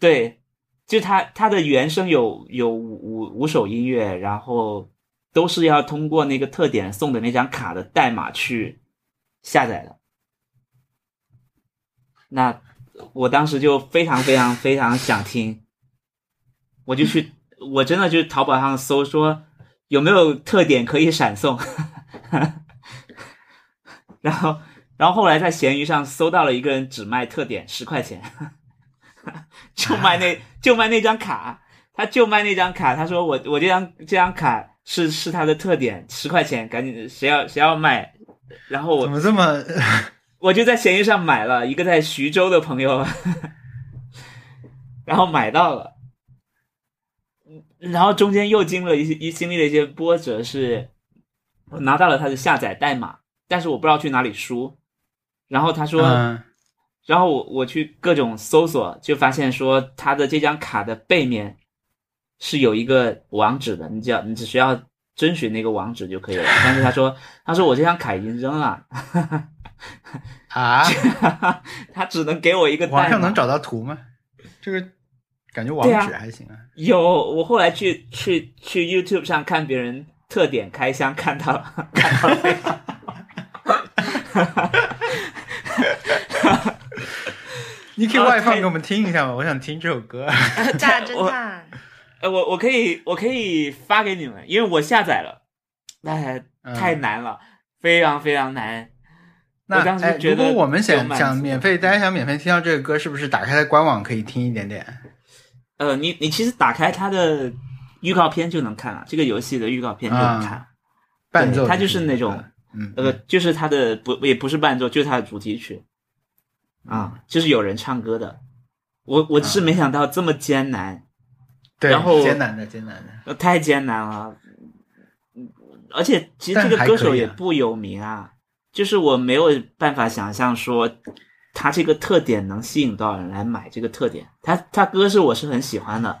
对，就它它的原声有有五五五首音乐，然后都是要通过那个特点送的那张卡的代码去下载的。那我当时就非常非常非常想听，我就去，我真的就淘宝上搜说有没有特点可以闪送，然后然后后来在闲鱼上搜到了一个人只卖特点十块钱，就卖那就卖那张卡，他就卖那张卡，他说我我这张这张卡是是他的特点，十块钱，赶紧谁要谁要卖，然后我怎么这么？我就在闲鱼上买了一个在徐州的朋友，然后买到了，然后中间又经了一些一经历了一些波折，是我拿到了他的下载代码，但是我不知道去哪里输，然后他说，嗯然后我我去各种搜索，就发现说他的这张卡的背面是有一个网址的，你只要你只需要遵循那个网址就可以了。但是他说，他说我这张卡已经扔了，啊？他只能给我一个代码网上能。找到图吗？这个感觉网址还行啊。有，我后来去去去 YouTube 上看别人特点开箱，看到了看到了那个。你可以外放给我们听一下吗？我想听这首歌。大侦探，呃，我我可以我可以发给你们，因为我下载了，哎，嗯太难了，非常非常难。那我当时哎，觉得如果我们想想免费，大家想免费听到这个歌，是不是打开官网可以听一点点？呃，你你其实打开它的预告片就能看了，这个游戏的预告片就能看。伴奏它就是那种，嗯，呃，就是它的不也不是伴奏，就是它的主题曲啊，就是有人唱歌的。我我是没想到这么艰难，对，然后艰难的艰难的。呃太艰难了。嗯而且其实这个歌手也不有名啊，就是我没有办法想象说他这个特点能吸引多少人来买这个特点。他他歌是我是很喜欢的，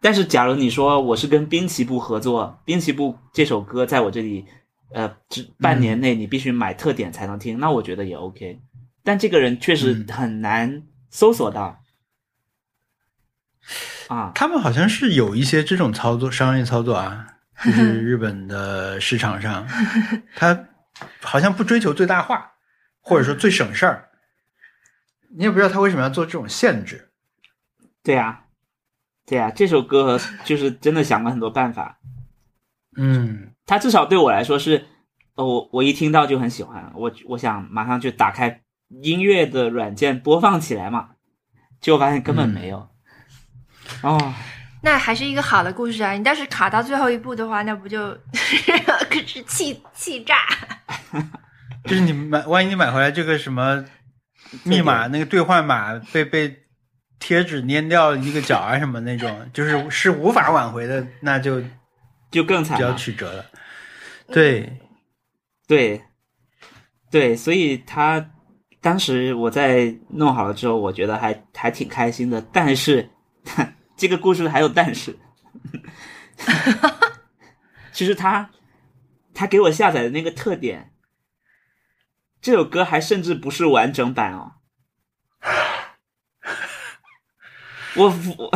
但是假如你说我是跟滨崎步合作，滨崎步这首歌在我这里，呃，只半年内你必须买特点才能听，那我觉得也 OK。但这个人确实嗯很难搜索到。啊，他们好像是有一些这种操作，商业操作啊，就是日本的市场上，他好像不追求最大化，或者说最省事儿。你也不知道他为什么要做这种限制。对呀、对呀、这首歌 就是真的想了很多办法。嗯，它至少对我来说是，呃我我一听到就很喜欢，我我想马上就打开音乐的软件播放起来嘛，结果发现根本没有。哦，那还是一个好的故事啊！你要是卡到最后一步的话，那不就 可是气气炸？就是你买，万一你买回来这个什么密码那个兑换码被被贴纸粘掉一个角啊什么那种，就是是无法挽回的，那就就更惨比较了。曲折了。对，对，对，所以他当时我在弄好了之后，我觉得还还挺开心的。但是 这个故事还有但是，其实他他给我下载的那个特点，这首歌还甚至不是完整版哦。我 我，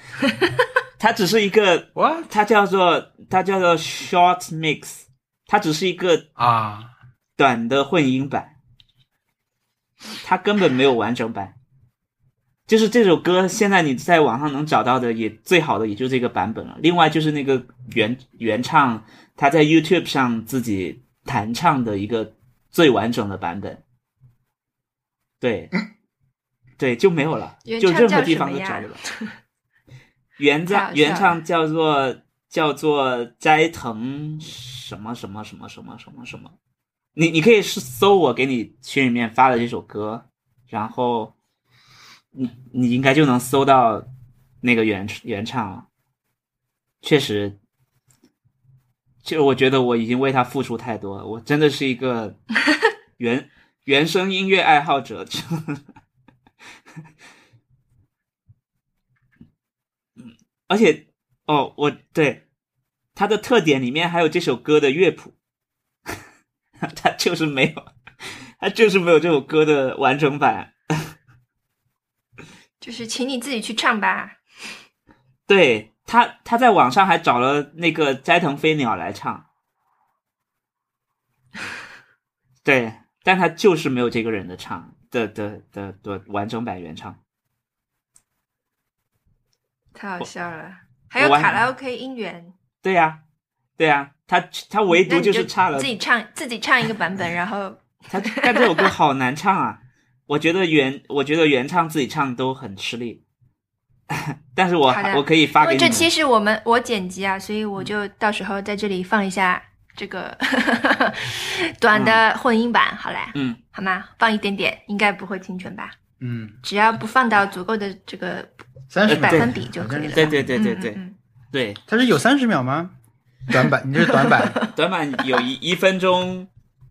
它只是一个哇它叫做它叫做 short mix，它只是一个啊，短的混音版，它根本没有完整版。就是这首歌，现在你在网上能找到的也最好的也就这个版本了。另外就是那个原原唱，他在 YouTube 上自己弹唱的一个最完整的版本。对，对，就没有了，就任何地方都找不到。原唱原唱叫做叫做斋藤什么什么什么什么什么什么，你你可以是搜我给你群里面发的这首歌，然后你你应该就能搜到那个原原唱了。确实，就我觉得我已经为他付出太多了，我真的是一个 原原声音乐爱好者。嗯，而且哦，我对它的特点里面还有这首歌的乐谱，它就是没有，它就是没有这首歌的完整版。就是请你自己去唱吧。对他，他在网上还找了那个斋藤飞鸟来唱，对，但他就是没有这个人的唱的的的的完整版原唱。太好笑了。还有卡拉 OK 音源，对呀、对呀、他他唯独就是差了自己唱自己唱一个版本，然后 他，但这首歌好难唱啊！我觉得原我觉得原唱自己唱都很吃力，但是我我可以发给你们。因为这期是我们我剪辑啊，所以我就到时候在这里放一下这个 短的混音版，好嘞，嗯，好吗？放一点点，应该不会侵权吧？嗯，只要不放到足够的这个三十百分比就可以了。对对对对对嗯嗯嗯对，它是有三十秒吗？短版，你这是短版，短版有一一分钟，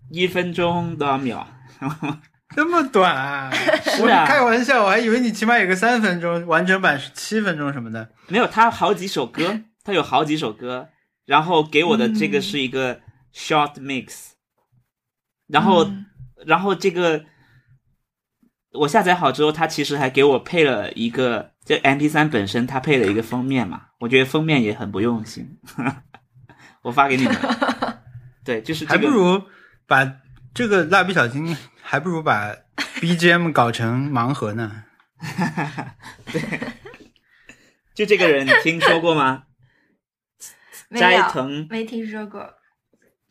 一分钟多少秒？这么短啊！是啊我是开玩笑，我还以为你起码有个三分钟，完整版是七分钟什么的。没有，他好几首歌，他有好几首歌，然后给我的这个是一个 short mix，、然后、嗯然后这个我下载好之后，他其实还给我配了一个，这 MP 3本身它配了一个封面嘛，我觉得封面也很不用心，我发给你们。对，就是、这个、还不如把这个蜡笔小新，还不如把 BGM 搞成盲盒呢。对就这个人，你听说过吗？斋藤没听说过。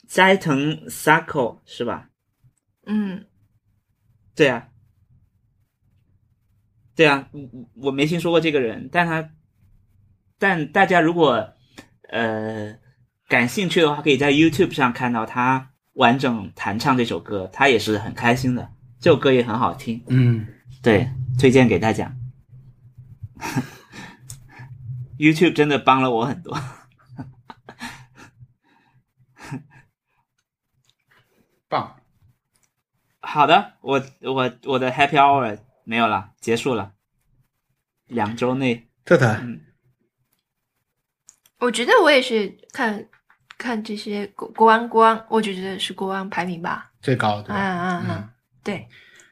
斋藤 Sako 是吧？嗯，对啊，对啊，我我我没听说过这个人，但他，但大家如果呃感兴趣的话，可以在 YouTube 上看到他完整弹唱这首歌，他也是很开心的，这首歌也很好听，嗯，对，推荐给大家。YouTube 真的帮了我很多。棒。好的，我我我的 Happy Hour 没有了，结束了，两周内，特特，嗯我觉得我也是看看这些国国王国王，我就觉得是国王排名吧。最高对啊吧？啊嗯啊！对，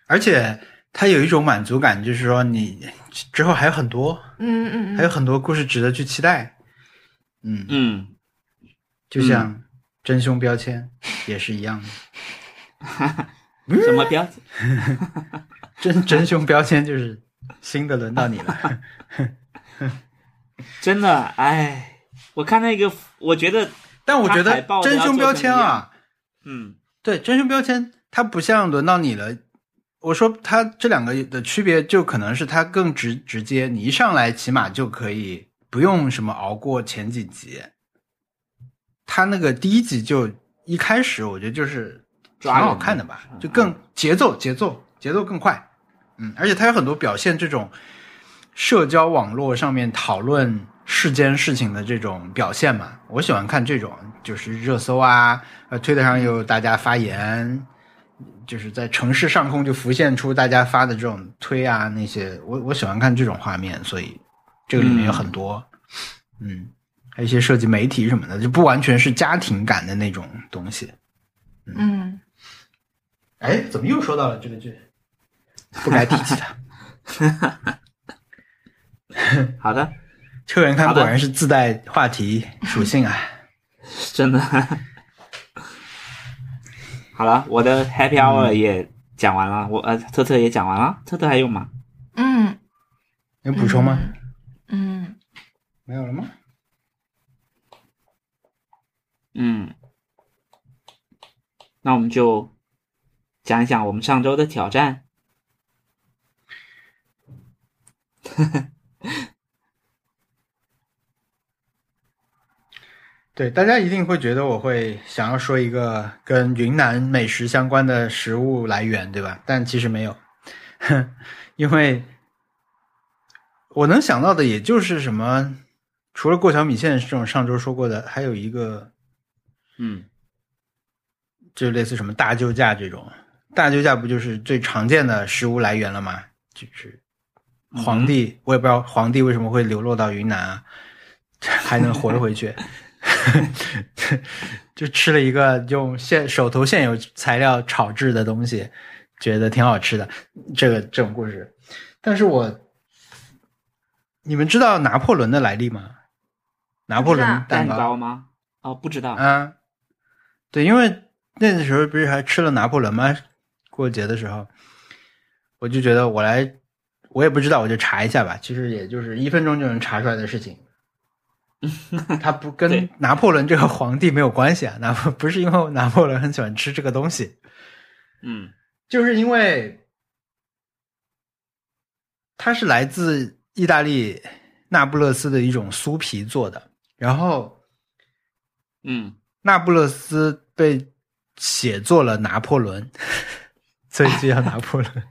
而且它有一种满足感，就是说你之后还有很多，嗯嗯嗯，还有很多故事值得去期待。嗯，嗯，就像真凶标签也是一样的，什么标签？真真凶标签就是新的轮到你了。真的，哎，我看那个，我觉得，但我觉得真凶标签啊，嗯对真凶标签，它不像轮到你了。我说它这两个的区别，就可能是它更直直接，你一上来起码就可以不用什么熬过前几集。它那个第一集就一开始，我觉得就是挺好看的吧嗯，就更节奏节奏节奏更快。嗯，而且它有很多表现这种社交网络上面讨论世间事情的这种表现嘛，我喜欢看这种，就是热搜啊，呃，推特上有大家发言，就是在城市上空就浮现出大家发的这种推啊那些，我我喜欢看这种画面，所以这个里面有很多，嗯，还有一些涉及媒体什么的，就不完全是家庭感的那种东西。嗯，哎，怎么又说到了这个剧？不该提起它。好的，车元康好的果然是自带话题 属性啊！真的。好了，我的 Happy Hour 也讲完了，我呃特特也讲完了，特特还有吗？嗯，有补充吗？嗯，没有了吗？嗯，那我们就讲一讲我们上周的挑战。对，大家一定会觉得我会想要说一个跟云南美食相关的食物来源，对吧？但其实没有，因为我能想到的也就是什么，除了过桥米线这种上周说过的，还有一个嗯就类似什么大救驾这种，大救驾不就是最常见的食物来源了吗？就是皇帝，我也不知道皇帝为什么会流落到云南啊，还能活着回去。就吃了一个用现手头现有材料炒制的东西，觉得挺好吃的。这个这种故事，但是我你们知道拿破仑的来历吗？拿破仑蛋蛋糕吗？哦，不知道。啊，对，因为那个时候不是还吃了拿破仑吗？过节的时候，我就觉得我来，我也不知道，我就查一下吧。其实也就是一分钟就能查出来的事情。他不跟拿破仑这个皇帝没有关系啊，拿破不是因为拿破仑很喜欢吃这个东西，嗯。就是因为它是来自意大利那不勒斯的一种酥皮做的，然后嗯。那不勒斯被写作了拿破仑，所以就叫拿破仑。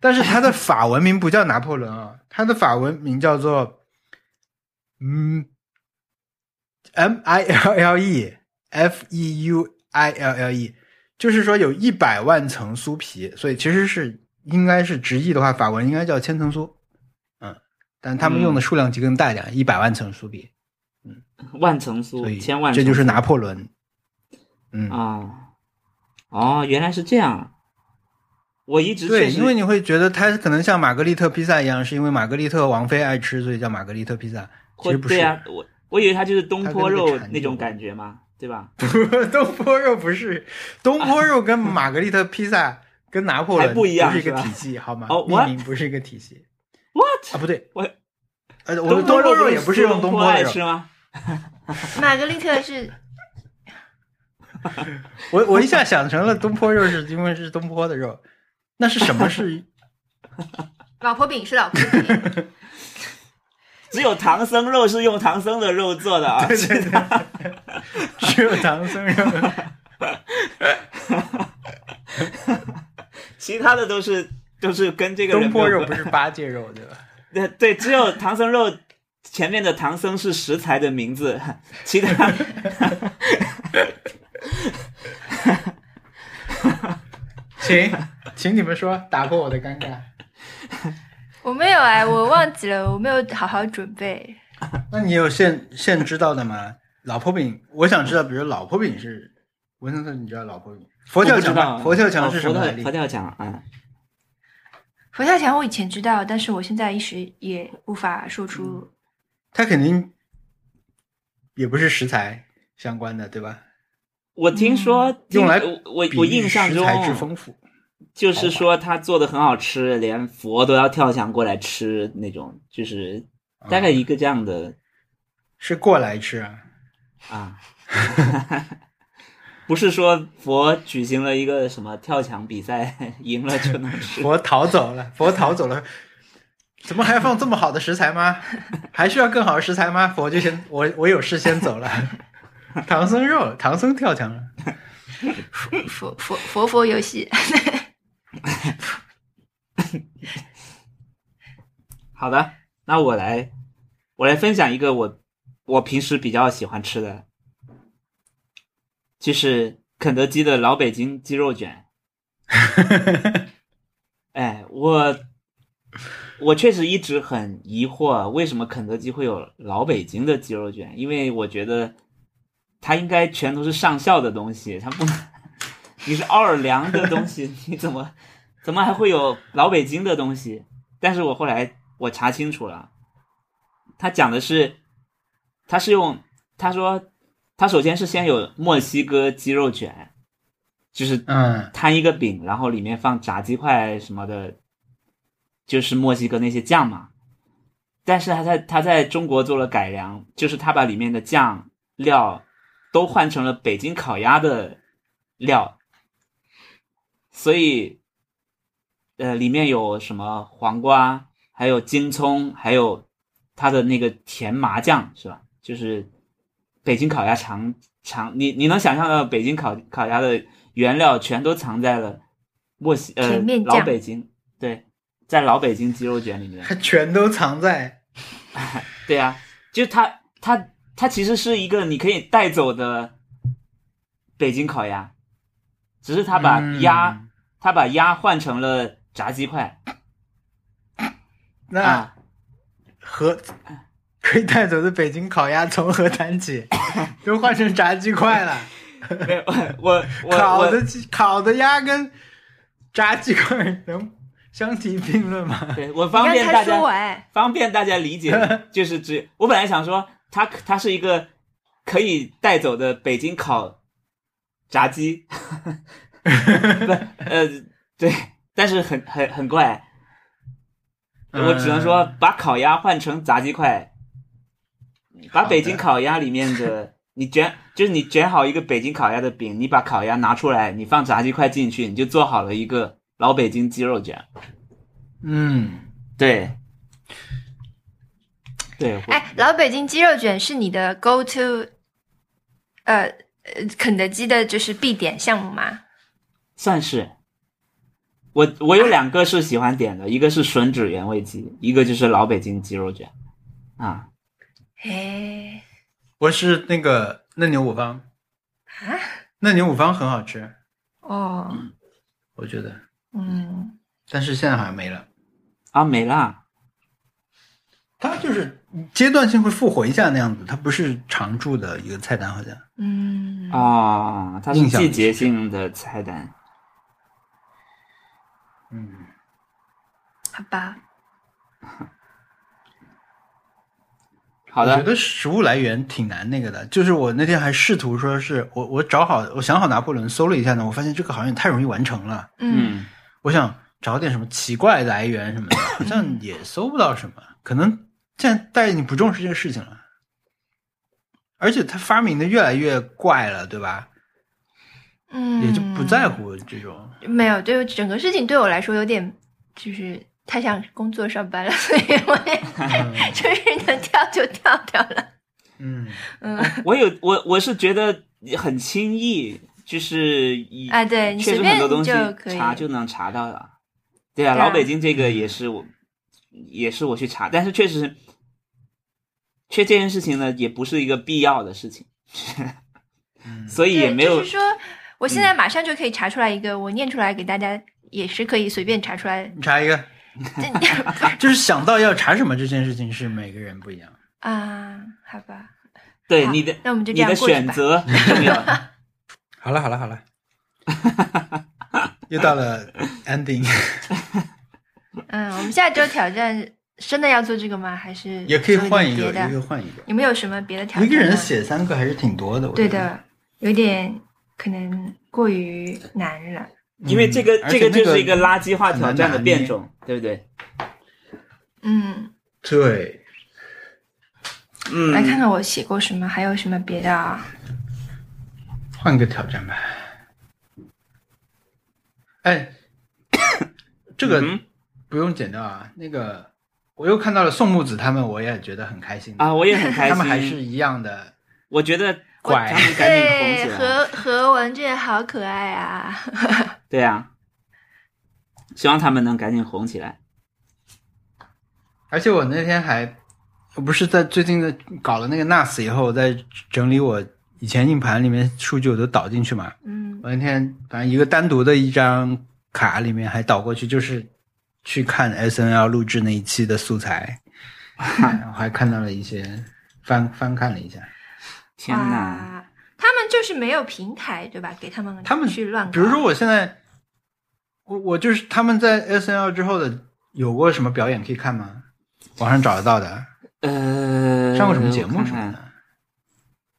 但是它的法文名不叫拿破仑啊，它的法文名叫做嗯 M I L L E F E U I L L E，就是说有一百万层酥皮，所以其实是应该是直译的话，法文应该叫千层酥。嗯，但他们用的数量级更大一点，一百万层酥皮。嗯万层酥，千万层这就是拿破仑。嗯，啊。哦，原来是这样。我一直对，因为你会觉得它可能像玛格丽特披萨一样，是因为玛格丽特王妃爱吃，所以叫玛格丽特披萨。其或实不是，对啊，我我以为它就是东坡肉那种感觉嘛，对吧？东坡肉不是东坡肉跟玛格丽特披萨跟拿破仑不一样是一个体系，好吗？哦命 what？名不是一个体系 What？啊，不对，我呃，我的东坡坡肉也不是用东坡坡的肉吃，吗？玛格丽特是 我我一下想成了东坡肉是因为是东坡的肉，那是什么是？老婆饼，是老婆饼。只有唐僧肉是用唐僧的肉做的啊，对对对，只有唐僧肉。其他的都是都是跟这个东坡肉不是八戒肉对吧？对 对，只有唐僧肉前面的唐僧是食材的名字，其他请，请你们说，打破我的尴尬。我没有哎，我忘记了，我没有好好准备。那你有现现知道的吗？老婆饼，我想知道，比如老婆饼是文森特，你知道老婆饼？佛跳墙佛跳墙是哦什么来历佛跳佛？跳墙啊，佛跳墙我以前知道，但是我现在一时也无法说出。它肯定也不是食材相关的，对吧？我听说听用来我我比喻我印象食材之丰富。就是说他做的很好吃，连佛都要跳墙过来吃那种，就是大概一个这样的是过来吃啊？啊。不是说佛举行了一个什么跳墙比赛，赢了就能吃。佛逃走了，佛逃走了，怎么还要放这么好的食材吗？还需要更好的食材吗？佛就先我我有事先走了。唐僧肉，唐僧跳墙了。佛佛佛佛佛游戏，好的，那我来，我来分享一个我我平时比较喜欢吃的，就是肯德基的老北京鸡肉卷。哎，我我确实一直很疑惑，为什么肯德基会有老北京的鸡肉卷？因为我觉得它应该全都是上校的东西，它不能，你是奥尔良的东西，你怎么怎么还会有老北京的东西？但是我后来我查清楚了，他讲的是，他是用他说他首先是先有墨西哥鸡肉卷，就是嗯摊一个饼，然后里面放炸鸡块什么的，就是墨西哥那些酱嘛。但是他在他在中国做了改良，就是他把里面的酱料都换成了北京烤鸭的料，所以呃里面有什么黄瓜，还有京葱，还有它的那个甜麻酱是吧？就是北京烤鸭常常你你能想象到北京烤烤鸭的原料全都藏在了墨西呃老北京对，在老北京鸡肉卷里面。它 全都藏在 对呀、就是它它它其实是一个你可以带走的北京烤鸭，只是它把鸭、嗯它把鸭换成了炸鸡块那啊，和可以带走的北京烤鸭从何谈起？都换成炸鸡块了。没有我我我烤的鸡烤的鸭跟炸鸡块能相提并论吗？对我方便大家说完，方便大家理解，就是只我本来想说它它是一个可以带走的北京烤炸鸡，不 呃对，但是很很很怪。我只能说，把烤鸭换成炸鸡块，把北京烤鸭里面的你卷，就是你卷好一个北京烤鸭的饼，你把烤鸭拿出来，你放炸鸡块进去，你就做好了一个老北京鸡肉卷。嗯，对，对，哎，老北京鸡肉卷是你的 go to，呃呃，肯德基的就是必点项目吗？算是。我我有两个是喜欢点的，一个是吮指原味鸡，一个就是老北京鸡肉卷，啊，嘿，我是那个嫩牛五方，啊，嫩牛五方很好吃，哦，我觉得，嗯，但是现在好像没了。啊没了，它就是阶段性会复活一下那样子，它不是常驻的一个菜单，好像。嗯，啊，它是季节性的菜单。嗯，好吧，好的，我觉得食物来源挺难那个的，就是我那天还试图说是我我找好我想好拿破仑搜了一下呢，我发现这个好像也太容易完成了。嗯，嗯，我想找点什么奇怪来源什么的，好像也搜不到什么，可能现在大家已经不重视这个事情了，而且他发明的越来越怪了，对吧？嗯，也就不在乎这种。没有，对整个事情对我来说有点就是太像工作上班了，所以我也就是能跳就跳掉了。嗯，嗯，我有我我是觉得很轻易，就是以啊对你确实随便很多东西就可以。查就能查到了。对啊，对啊。老北京这个也是我，也是我去查，但是确实，却这件事情呢，也不是一个必要的事情，嗯。所以也，没有就是说，我现在马上就可以查出来一个，我念出来给大家也是可以随便查出来。你查一个，就是想到要查什么这件事情是每个人不一样。啊，好吧，对你的那我们就这你的样过去吧选择很重要。好了好了好了，又到了 ending，嗯，我们下周挑战真的要做这个吗？还是也可以换一个，别的？也可以换一个。有没有什么别的挑战？一个人，写三个还是挺多的，我觉得。对的，有点可能过于难了。因为这个、这个就是一个垃圾化挑战的变种，对不对？嗯，对，嗯，来看看我写过什么，还有什么别的啊？换个挑战吧。哎，这个嗯不用剪掉啊。那个我又看到了宋木子他们，我也觉得很开心啊，我也很开心。他们还是一样的我觉得怪他们赶紧红对，起来。何何文俊好可爱啊！对啊，希望他们能赶紧红起来。而且我那天还，我不是在最近的搞了那个 NAS 以后，我在整理我以前硬盘里面数据，我都导进去嘛。嗯，我那天反正一个单独的一张卡里面还导过去，就是去看 S N L 录制那一期的素材，然后还看到了一些翻翻看了一下。天哪！他们就是没有平台，对吧？给他们他们去乱搞。比如说我现在，我我就是他们在 S N L 之后的有过什么表演可以看吗？网上找得到的，呃，上过什么节目什么的？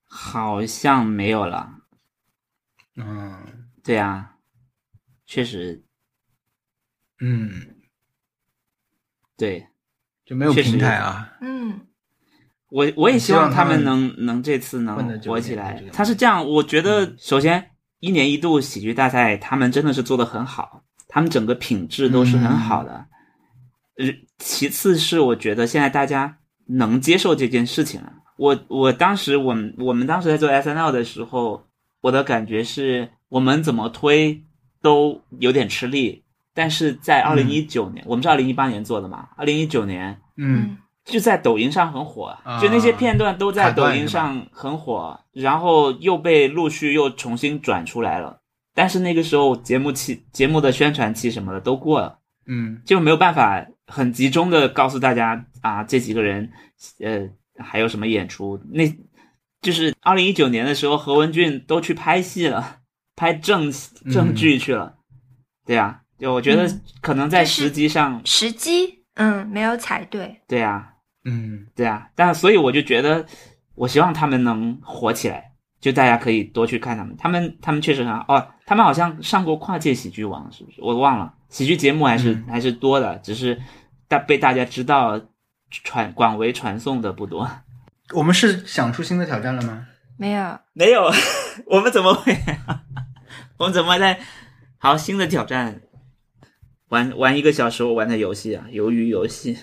好像没有了。嗯对啊，确实嗯，对，就没有平台啊。嗯，我我也希望他们能能这次能火起来他是这样，我觉得首先一年一度喜剧大赛，他们真的是做的很好，他们整个品质都是很好的。呃，其次是我觉得现在大家能接受这件事情了。我我当时我们我们当时在做 S N L 的时候，我的感觉是我们怎么推都有点吃力，但是在二零一九年，我们是二零一八年做的嘛，二零一九年嗯，就在抖音上很火，啊就那些片段都在抖音上很火，然后又被陆续又重新转出来了。但是那个时候节目期、节目的宣传期什么的都过了，嗯就没有办法很集中的告诉大家啊，这几个人，呃，还有什么演出。那就是二零一九年的时候，何文俊都去拍戏了，拍正正剧去了。对啊，就我觉得嗯可能在时机上，时机，嗯，没有踩对。对啊，嗯对啊，但所以我就觉得，我希望他们能火起来，就大家可以多去看他们。他们他们确实很好哦，他们好像上过跨界喜剧王，是不是？我忘了，喜剧节目还是、嗯还是多的，只是大被大家知道、传广为传颂的不多。我们是想出新的挑战了吗？没有，没有，我们怎么会？我们怎么在好新的挑战？玩玩一个小时我玩的游戏啊，鱿鱼游戏，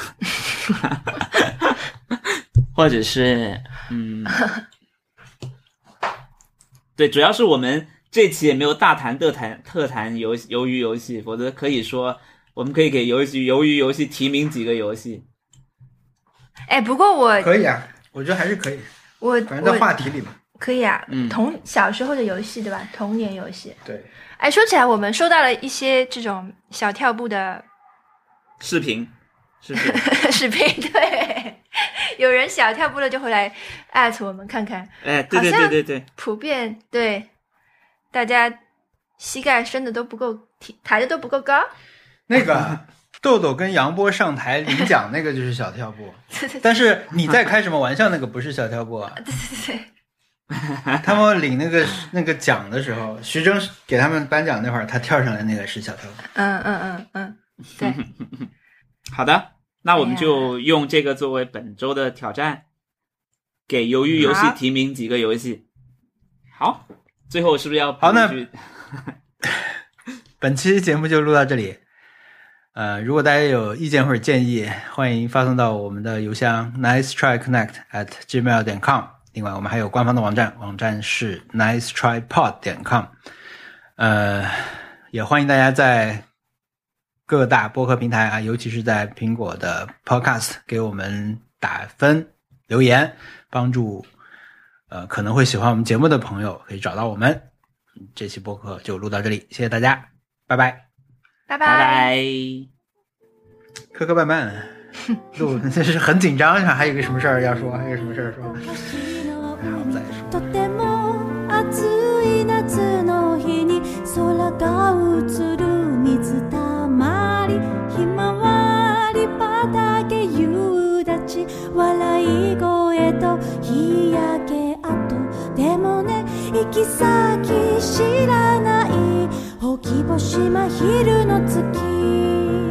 或者是嗯，对，主要是我们这期也没有大谈特谈特谈游鱿鱼游戏，否则可以说我们可以给游戏鱿鱼游戏提名几个游戏。哎，不过我可以啊，我觉得还是可以，我反正在话题里嘛。可以啊，嗯童小时候的游戏对吧？童年游戏。对，哎，说起来，我们收到了一些这种小跳步的视频是不是？视频，对，有人小跳步了就回来艾特我们看看，哎，对对对对对。普遍对大家膝盖伸的都不够提，抬的都不够高。那个豆豆跟杨波上台领奖那个就是小跳步，对对对但是你在开什么玩笑？那个不是小跳步啊！对对对，他们领那个那个奖的时候，徐峥给他们颁奖那会儿，他跳上来那个是小跳步。嗯嗯嗯嗯，对，好的，那我们就用这个作为本周的挑战，给鱿鱼游戏提名几个游戏。好，最后是不是要好那句 本期节目就录到这里。呃，如果大家有意见或者建议，欢迎发送到我们的邮箱 nice try connect at gmail 点 com。另外，我们还有官方的网站，网站是 nice try pod 点 com。呃，也欢迎大家在各大播客平台啊，尤其是在苹果的 Podcast 给我们打分、留言，帮助呃可能会喜欢我们节目的朋友可以找到我们。这期播客就录到这里，谢谢大家，拜拜。拜拜拜。磕磕绊绊，录这是很紧张，还有个什么事儿要说，还有什么事儿说，好再说。とても だけ夕立ち笑い声と日焼け跡。でもね行き先知らないほきぼしま昼の月。